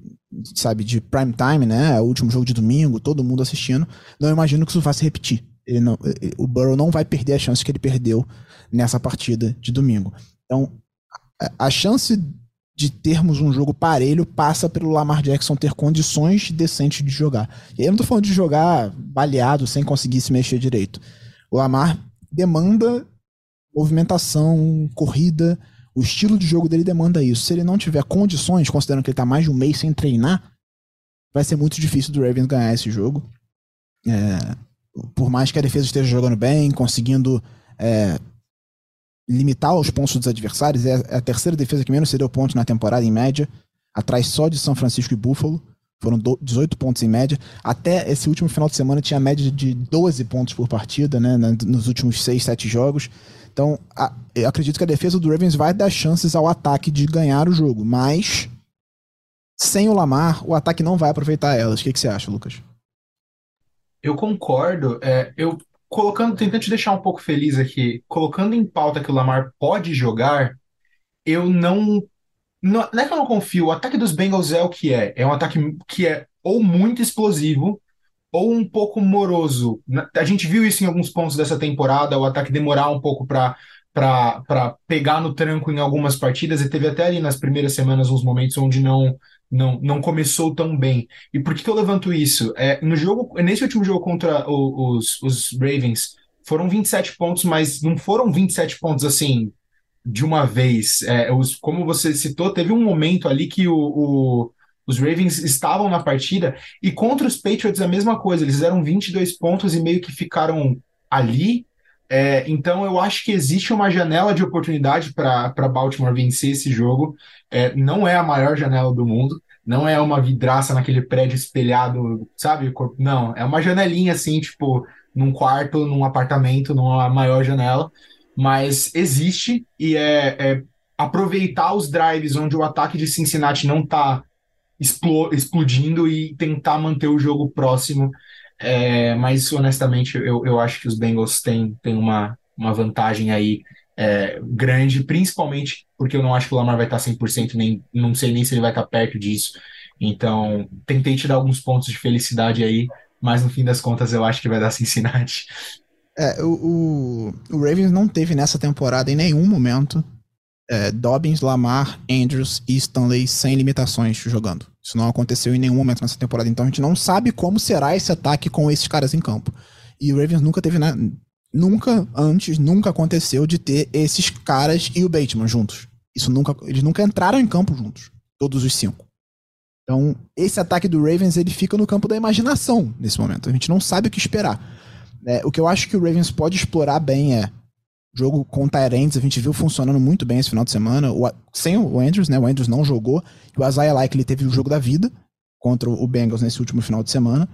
sabe, de prime time, né? O último jogo de domingo, todo mundo assistindo. Não imagino que isso vá se repetir. Ele não, o Burrow não vai perder a chance que ele perdeu nessa partida de domingo. Então, a, a chance de termos um jogo parelho passa pelo Lamar Jackson ter condições decentes de jogar. E aí eu não tô falando de jogar baleado sem conseguir se mexer direito. O Lamar demanda movimentação, corrida. O estilo de jogo dele demanda isso. Se ele não tiver condições, considerando que ele está mais de um mês sem treinar, vai ser muito difícil do Ravens ganhar esse jogo. É, por mais que a defesa esteja jogando bem, conseguindo é, limitar os pontos dos adversários, é a terceira defesa que menos cedeu pontos na temporada, em média, atrás só de São Francisco e Buffalo. Foram 18 pontos em média. Até esse último final de semana tinha média de 12 pontos por partida, né? Nos últimos 6, 7 jogos. Então, a, eu acredito que a defesa do Ravens vai dar chances ao ataque de ganhar o jogo. Mas, sem o Lamar, o ataque não vai aproveitar elas. O que, que você acha, Lucas? Eu concordo. É, eu colocando, tentando te deixar um pouco feliz aqui, colocando em pauta que o Lamar pode jogar, eu não. Não, não é que eu não confio, o ataque dos Bengals é o que é. É um ataque que é ou muito explosivo ou um pouco moroso. A gente viu isso em alguns pontos dessa temporada, o ataque demorar um pouco para para pegar no tranco em algumas partidas e teve até ali nas primeiras semanas uns momentos onde não não, não começou tão bem. E por que, que eu levanto isso? É, no jogo, nesse último jogo contra o, os, os Ravens, foram 27 pontos, mas não foram 27 pontos assim de uma vez. É, os, como você citou, teve um momento ali que o, o, os Ravens estavam na partida e contra os Patriots a mesma coisa. Eles fizeram 22 pontos e meio que ficaram ali é, então eu acho que existe uma janela de oportunidade para Baltimore vencer esse jogo. É, não é a maior janela do mundo, não é uma vidraça naquele prédio espelhado, sabe? Não, é uma janelinha assim, tipo, num quarto, num apartamento, numa maior janela. Mas existe e é, é aproveitar os drives onde o ataque de Cincinnati não está explodindo e tentar manter o jogo próximo é, mas honestamente eu, eu acho que os Bengals têm, têm uma, uma vantagem aí é, grande, principalmente porque eu não acho que o Lamar vai estar 100%, nem, não sei nem se ele vai estar perto disso. Então, tentei te dar alguns pontos de felicidade aí, mas no fim das contas eu acho que vai dar Cincinnati. É, o, o, o Ravens não teve nessa temporada em nenhum momento é, Dobbins, Lamar, Andrews e Stanley sem limitações jogando. Isso não aconteceu em nenhum momento nessa temporada. Então a gente não sabe como será esse ataque com esses caras em campo. E o Ravens nunca teve nada. Nunca antes, nunca aconteceu de ter esses caras e o Bateman juntos. Isso nunca. Eles nunca entraram em campo juntos. Todos os cinco. Então, esse ataque do Ravens ele fica no campo da imaginação nesse momento. A gente não sabe o que esperar. É, o que eu acho que o Ravens pode explorar bem é jogo com Tyrants, a gente viu funcionando muito bem esse final de semana. O, sem o Andrews, né? O Andrews não jogou. E o Isaiah Like ele teve o jogo da vida contra o Bengals nesse último final de semana.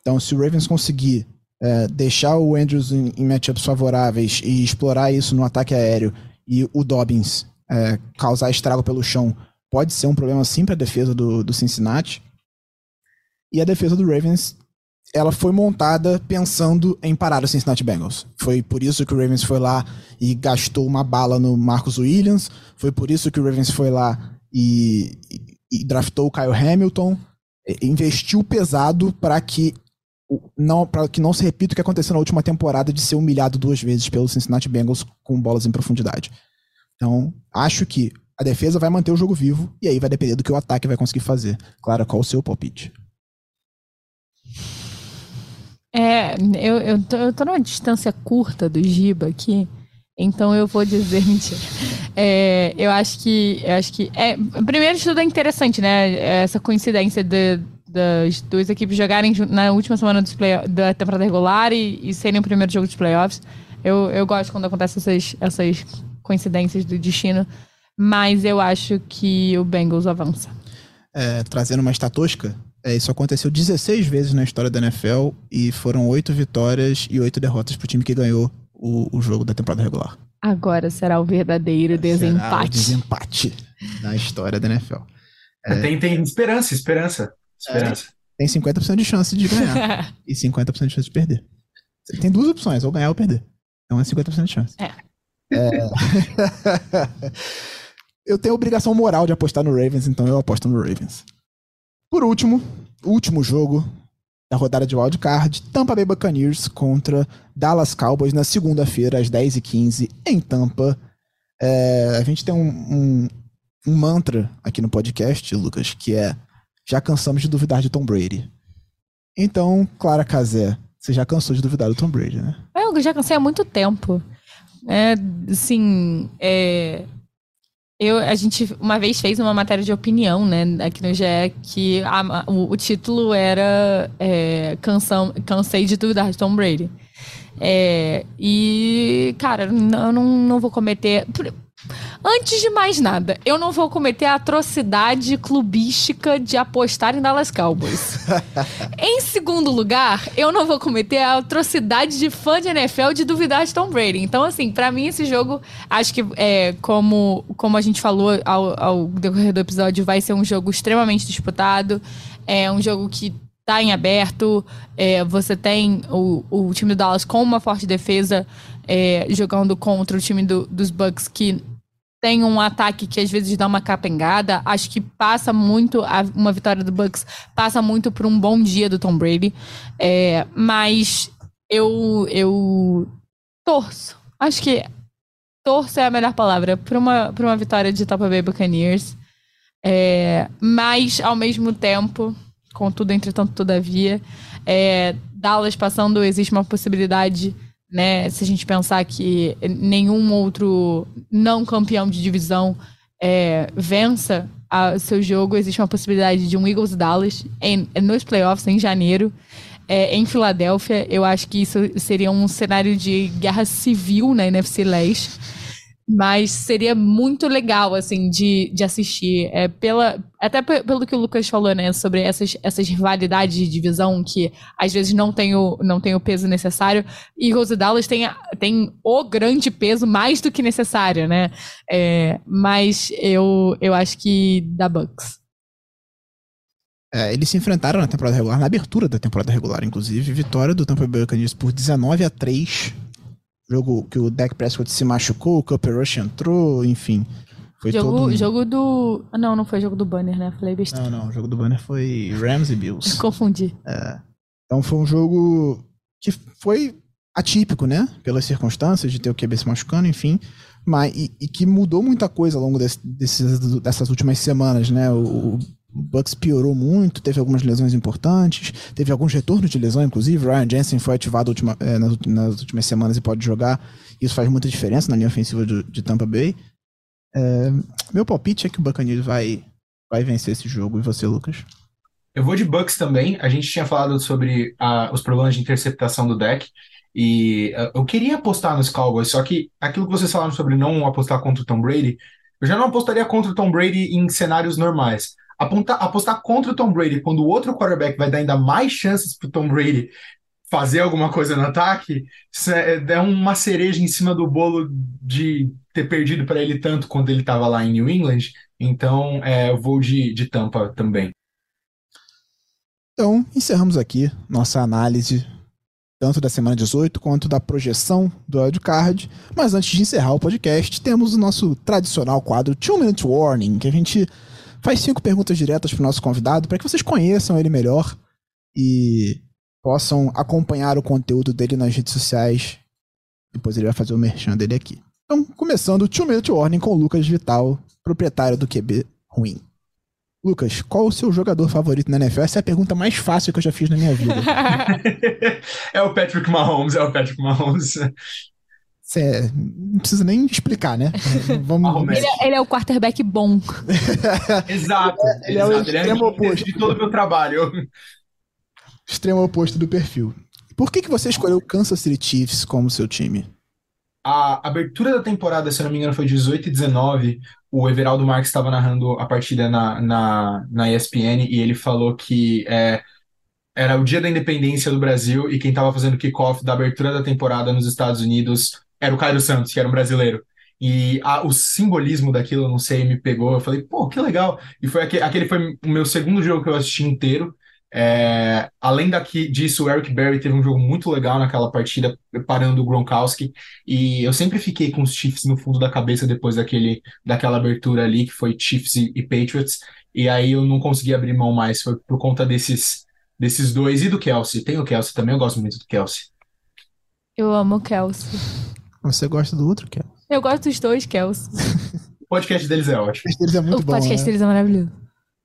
Então, se o Ravens conseguir é, deixar o Andrews em, em, matchups favoráveis e explorar isso no ataque aéreo e o Dobbins é, causar estrago pelo chão, pode ser um problema sim para a defesa do, do Cincinnati. E a defesa do Ravens ela foi montada pensando em parar o Cincinnati Bengals. Foi por isso que o Ravens foi lá e gastou uma bala no Marcus Williams. Foi por isso que o Ravens foi lá e, e, e draftou o Kyle Hamilton. Investiu pesado para que não para que não se repita o que aconteceu na última temporada de ser humilhado duas vezes pelo Cincinnati Bengals com bolas em profundidade. Então, acho que a defesa vai manter o jogo vivo e aí vai depender do que o ataque vai conseguir fazer. Claro, qual o seu palpite? É, eu, eu, tô, eu tô numa distância curta do Giba aqui, então eu vou dizer mentira. É, eu acho que. Eu acho que. É, primeiro de tudo é interessante, né? Essa coincidência de, das duas equipes jogarem na última semana play, da temporada regular e, e serem o primeiro jogo dos playoffs. Eu, eu gosto quando acontecem essas, essas coincidências do destino, mas eu acho que o Bengals avança. É, trazendo uma estatística, é, isso aconteceu 16 vezes na história da NFL e foram oito vitórias e oito derrotas pro time que ganhou o, o jogo da temporada regular. Agora será o verdadeiro desempate. Será o desempate na história da NFL. É, tem, tem esperança, esperança, esperança. É, tem 50% de chance de ganhar e 50% de chance de perder. Tem duas opções, ou ganhar ou perder. Então é 50% de chance. É. é... eu tenho obrigação moral de apostar no Ravens, então eu aposto no Ravens. Por último, último jogo da rodada de wildcard, Tampa Bay Buccaneers contra Dallas Cowboys na segunda-feira, às 10h15, em Tampa. É, a gente tem um, um, um, mantra aqui no podcast, Lucas, que é já cansamos de duvidar de Tom Brady. Então, Clara Casé, você já cansou de duvidar do Tom Brady, né? Eu já cansei há muito tempo. É, assim, é, eu, a gente uma vez fez uma matéria de opinião, né, aqui no GE, que a, o, o, título era é, canção, Cansei de Duvidar de Tom Brady. É, e, cara, eu não, não vou cometer. Antes de mais nada, eu não vou cometer a atrocidade clubística de apostar em Dallas Cowboys. em segundo lugar, eu não vou cometer a atrocidade de fã de NFL de duvidar de Tom Brady. Então, assim, para mim esse jogo, acho que é, como, como a gente falou ao, ao decorrer do episódio, vai ser um jogo extremamente disputado. É um jogo que tá em aberto. É, você tem o, o time do Dallas com uma forte defesa é, jogando contra o time do, dos Bucks que tem um ataque que às vezes dá uma capengada. Acho que passa muito, a, uma vitória do Bucks passa muito por um bom dia do Tom Brady. É, mas eu, eu torço. Acho que torço é a melhor palavra para uma, pra uma vitória de Tampa Bay Buccaneers. É, mas, ao mesmo tempo, contudo, entretanto, todavia, é, Dallas passando, existe uma possibilidade né? Se a gente pensar que nenhum outro não campeão de divisão é, vença seu jogo, existe uma possibilidade de um Eagles Dallas em, nos playoffs em janeiro. É, em Filadélfia, eu acho que isso seria um cenário de guerra civil na NFC Leste. Mas seria muito legal, assim, de, de assistir. É, pela, até pelo que o Lucas falou, né? Sobre essas, essas rivalidades de divisão que às vezes não tem o, não tem o peso necessário. E Rose Dallas tem, tem o grande peso mais do que necessário, né? É, mas eu, eu acho que da Bucks. É, eles se enfrentaram na temporada regular, na abertura da temporada regular, inclusive. Vitória do Tampa Bay Buccaneers por 19 a 3 Jogo que o Dak Prescott se machucou, o Cooper Rush entrou, enfim. Foi jogo, todo... jogo do. Não, não foi jogo do Banner, né? Falei besteira. Não, não, o jogo do Banner foi Rams e Bills. Confundi. É. Então foi um jogo que foi atípico, né? Pelas circunstâncias de ter o QB se machucando, enfim. Mas, e, e que mudou muita coisa ao longo desse, desses, dessas últimas semanas, né? O, o Bucks piorou muito, teve algumas lesões importantes, teve alguns retornos de lesão, inclusive. Ryan Jensen foi ativado última, é, nas, nas, últimas semanas e pode jogar. Isso faz muita diferença na linha ofensiva de, de Tampa Bay. É, meu palpite é que o Buccaneers vai, vai vencer esse jogo. E você, Lucas? Eu vou de Bucks também. A gente tinha falado sobre a, os problemas de interceptação do deck. E uh, eu queria apostar nos Cowboys, só que aquilo que vocês falaram sobre não apostar contra o Tom Brady, eu já não apostaria contra o Tom Brady em cenários normais apostar contra o Tom Brady quando o outro quarterback vai dar ainda mais chances para o Tom Brady fazer alguma coisa no ataque, é, é uma cereja em cima do bolo de ter perdido para ele tanto quando ele estava lá em New England. Então, é, eu vou de, de Tampa também. Então, encerramos aqui nossa análise tanto da semana 18 quanto da projeção do wildcard. Mas antes de encerrar o podcast, temos o nosso tradicional quadro Two Minute Warning, que a gente faz cinco perguntas diretas para o nosso convidado para que vocês conheçam ele melhor e possam acompanhar o conteúdo dele nas redes sociais. Depois ele vai fazer o merchan dele aqui. Então, começando o Two Minute Warning com o Lucas Vital, proprietário do QB Ruim. Lucas, qual o seu jogador favorito na NFL? Essa é a pergunta mais fácil que eu já fiz na minha vida. é o Patrick Mahomes, é o Patrick Mahomes. Cê, não precisa nem explicar, né? Vamos... ele, é, ele, é o quarterback bom. exato. Ele, é, o exato. extremo ele é oposto de todo o meu trabalho. Extremo oposto do perfil. Por que, que você escolheu o Kansas City Chiefs como seu time? A abertura da temporada, se eu não me engano, foi 18 e 19. O Everaldo Marques estava narrando a partida na, na, na ESPN e ele falou que é, era o dia da independência do Brasil e quem estava fazendo kickoff da abertura da temporada nos Estados Unidos era o Caio Santos, que era um brasileiro. E a, o simbolismo daquilo, não sei, me pegou. Eu falei, pô, que legal. E foi aquele, aquele foi o meu segundo jogo que eu assisti inteiro. É, além daqui, disso, o Eric Berry teve um jogo muito legal naquela partida, parando o Gronkowski. E eu sempre fiquei com os Chiefs no fundo da cabeça depois daquele, daquela abertura ali, que foi Chiefs e, e Patriots. E aí eu não consegui abrir mão mais. Foi por conta desses, desses dois. E do Kelsey. Tem o Kelsey também, eu gosto muito do Kelsey. Eu amo o Kelsey. Você gosta do outro, Kel? Eu gosto dos dois, Kels. o podcast deles é ótimo. O podcast deles é muito o bom. O podcast né? deles é maravilhoso.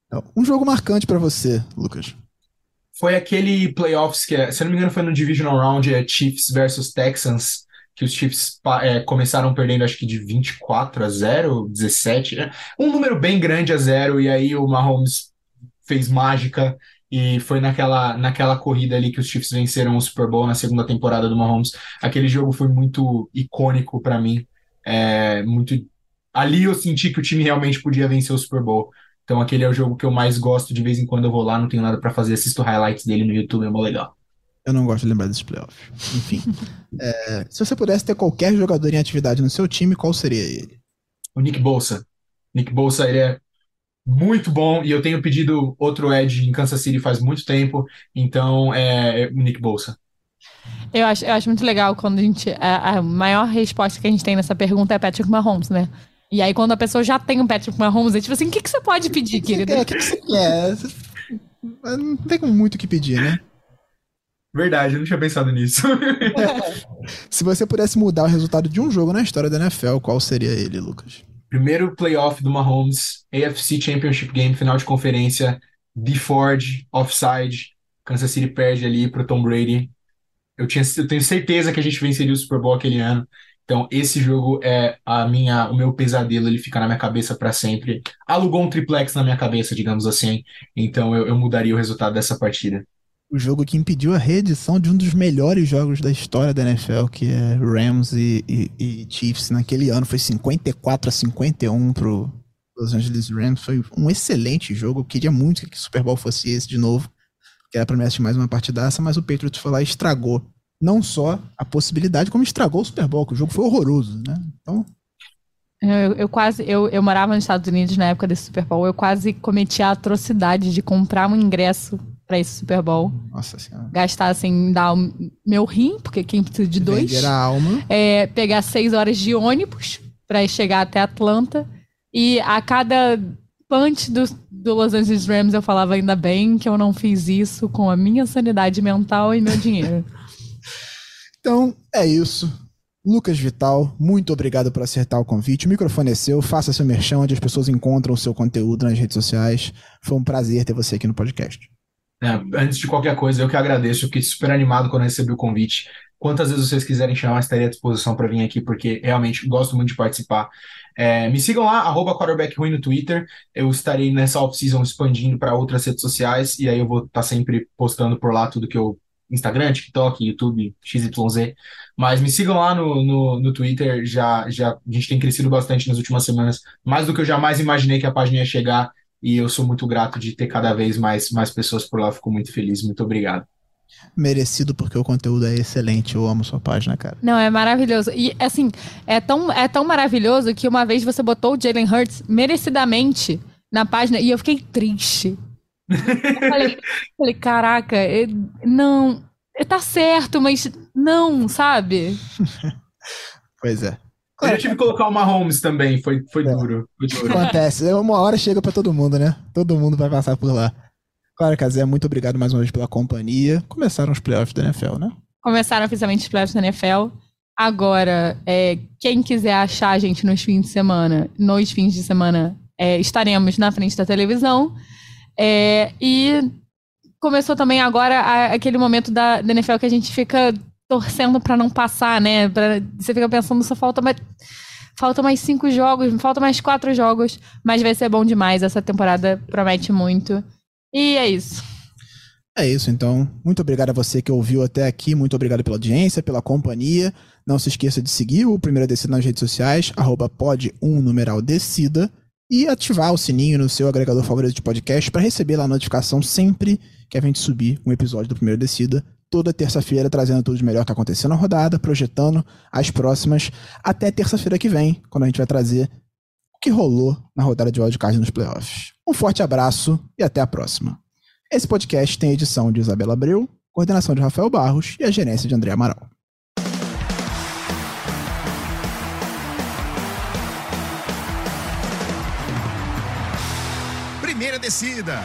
Então, um jogo marcante para você, Lucas. Foi aquele playoffs que, se eu não me engano, foi no Divisional Round, é Chiefs versus Texans, que os Chiefs é, começaram perdendo, acho que de 24 a 0, 17. Né? Um número bem grande a zero, e aí o Mahomes fez mágica e foi naquela, naquela corrida ali que os Chiefs venceram o Super Bowl na segunda temporada do Mahomes. Aquele jogo foi muito icônico para mim. É, muito ali eu senti que o time realmente podia vencer o Super Bowl. Então aquele é o jogo que eu mais gosto. De vez em quando eu vou lá, não tenho nada para fazer, assisto highlights dele no YouTube, é mó legal. Eu não gosto de lembrar desses playoffs. Enfim. é, se você pudesse ter qualquer jogador em atividade no seu time, qual seria ele? O Nick Bolsa. Nick Bolsa, ele é muito bom, e eu tenho pedido outro Edge em Kansas City faz muito tempo, então é, é o Nick Bolsa. Eu acho, eu acho muito legal quando a gente. A, a maior resposta que a gente tem nessa pergunta é Patrick Mahomes, né? E aí, quando a pessoa já tem um Patrick Mahomes, é tipo assim: o que, que você pode pedir, que querido? você quer? O que você quer? Não tem muito o que pedir, né? Verdade, eu não tinha pensado nisso. Se você pudesse mudar o resultado de um jogo na história da NFL, qual seria ele, Lucas? Primeiro playoff do Mahomes, AFC Championship Game, final de conferência, D Ford, offside, Kansas City perde ali pro Tom Brady. Eu, tinha, eu tenho certeza que a gente venceria o Super Bowl aquele ano. Então, esse jogo é a minha, o meu pesadelo, ele fica na minha cabeça para sempre. Alugou um triplex na minha cabeça, digamos assim. Então, eu, eu mudaria o resultado dessa partida. O jogo que impediu a reedição de um dos melhores jogos da história da NFL, que é Rams e, e- e Chiefs. Naquele ano foi 54 a 51 pro Los Angeles Rams. Foi um excelente jogo. Eu queria muito que o Super Bowl fosse esse de novo. Que era pra me assistir mais uma partidaça, mas o Patriots foi lá e estragou. Não só a possibilidade, como estragou o Super Bowl, que o jogo foi horroroso, né? Então, Eu, eu quase. Eu, eu morava nos Estados Unidos na época desse Super Bowl. Eu quase cometi a atrocidade de comprar um ingresso pra esse Super Bowl. nossa senhora. Gastar, assim, dar o meu rim, porque quem precisa de dois. Vender a alma. é, pegar seis horas de ônibus para chegar até Atlanta. E a cada punch do, do Los Angeles Rams eu falava ainda bem que eu não fiz isso com a minha sanidade mental e meu dinheiro. Então, é isso. Lucas Vital, muito obrigado por acertar o convite. O microfone é seu, faça seu merchan, onde as pessoas encontram o seu conteúdo nas redes sociais. Foi um prazer ter você aqui no podcast. É, antes de qualquer coisa, eu que agradeço. Eu fiquei super animado quando recebi o convite. Quantas vezes vocês quiserem chamar, estaria à disposição para vir aqui, porque realmente gosto muito de participar. É, me sigam lá, arroba no Twitter. Eu estarei nessa off-season expandindo para outras redes sociais, e aí eu vou estar sempre postando por lá tudo que eu. Instagram, TikTok, YouTube, XYZ. Mas me sigam lá no, no, no Twitter. Já, já, a gente tem crescido bastante nas últimas semanas, mais do que eu jamais imaginei que a página ia chegar. E eu sou muito grato de ter cada vez mais, mais pessoas por lá. Fico muito feliz. Muito obrigado. Merecido porque o conteúdo é excelente. Eu amo sua página, cara. Não, é maravilhoso. E assim, é tão, é tão maravilhoso que uma vez você botou o Jalen Hurts merecidamente na página e eu fiquei triste. Eu falei, falei, caraca, é- não, é, tá certo, mas não, sabe? Pois é. Eu já tive que colocar o Mahomes também. Foi, foi duro. Foi duro. Acontece. É Uma hora chega pra todo mundo, né? Todo mundo vai passar por lá. Claro, Casé, muito obrigado mais uma vez pela companhia. Começaram os playoffs da NFL, né? Começaram oficialmente os playoffs da NFL. Agora, é, quem quiser achar a gente nos fins de semana, nos fins de semana, é, estaremos na frente da televisão. É, e começou também agora a- aquele momento da, da NFL que a gente fica torcendo pra não passar, né? Pra- você fica pensando, só falta mais, falta mais cinco jogos, falta mais quatro jogos, mas vai ser bom demais. Essa temporada promete muito. E é isso. É isso, então. Muito obrigado a você que ouviu até aqui. Muito obrigado pela audiência, pela companhia. Não se esqueça de seguir o Primeira Descida nas redes sociais, arroba pod1 numeral descida, e ativar o sininho no seu agregador favorito de podcast para receber lá a notificação sempre que a gente subir um episódio do Primeira Descida. Toda terça-feira, trazendo tudo de melhor que tá acontecendo na rodada, projetando as próximas até terça-feira que vem, quando a gente vai trazer o que rolou na rodada de wildcard nos playoffs. Um forte abraço e até a próxima. Esse podcast tem edição de Isabela Abreu, coordenação de Rafael Barros e a gerência de André Amaral. Primeira descida.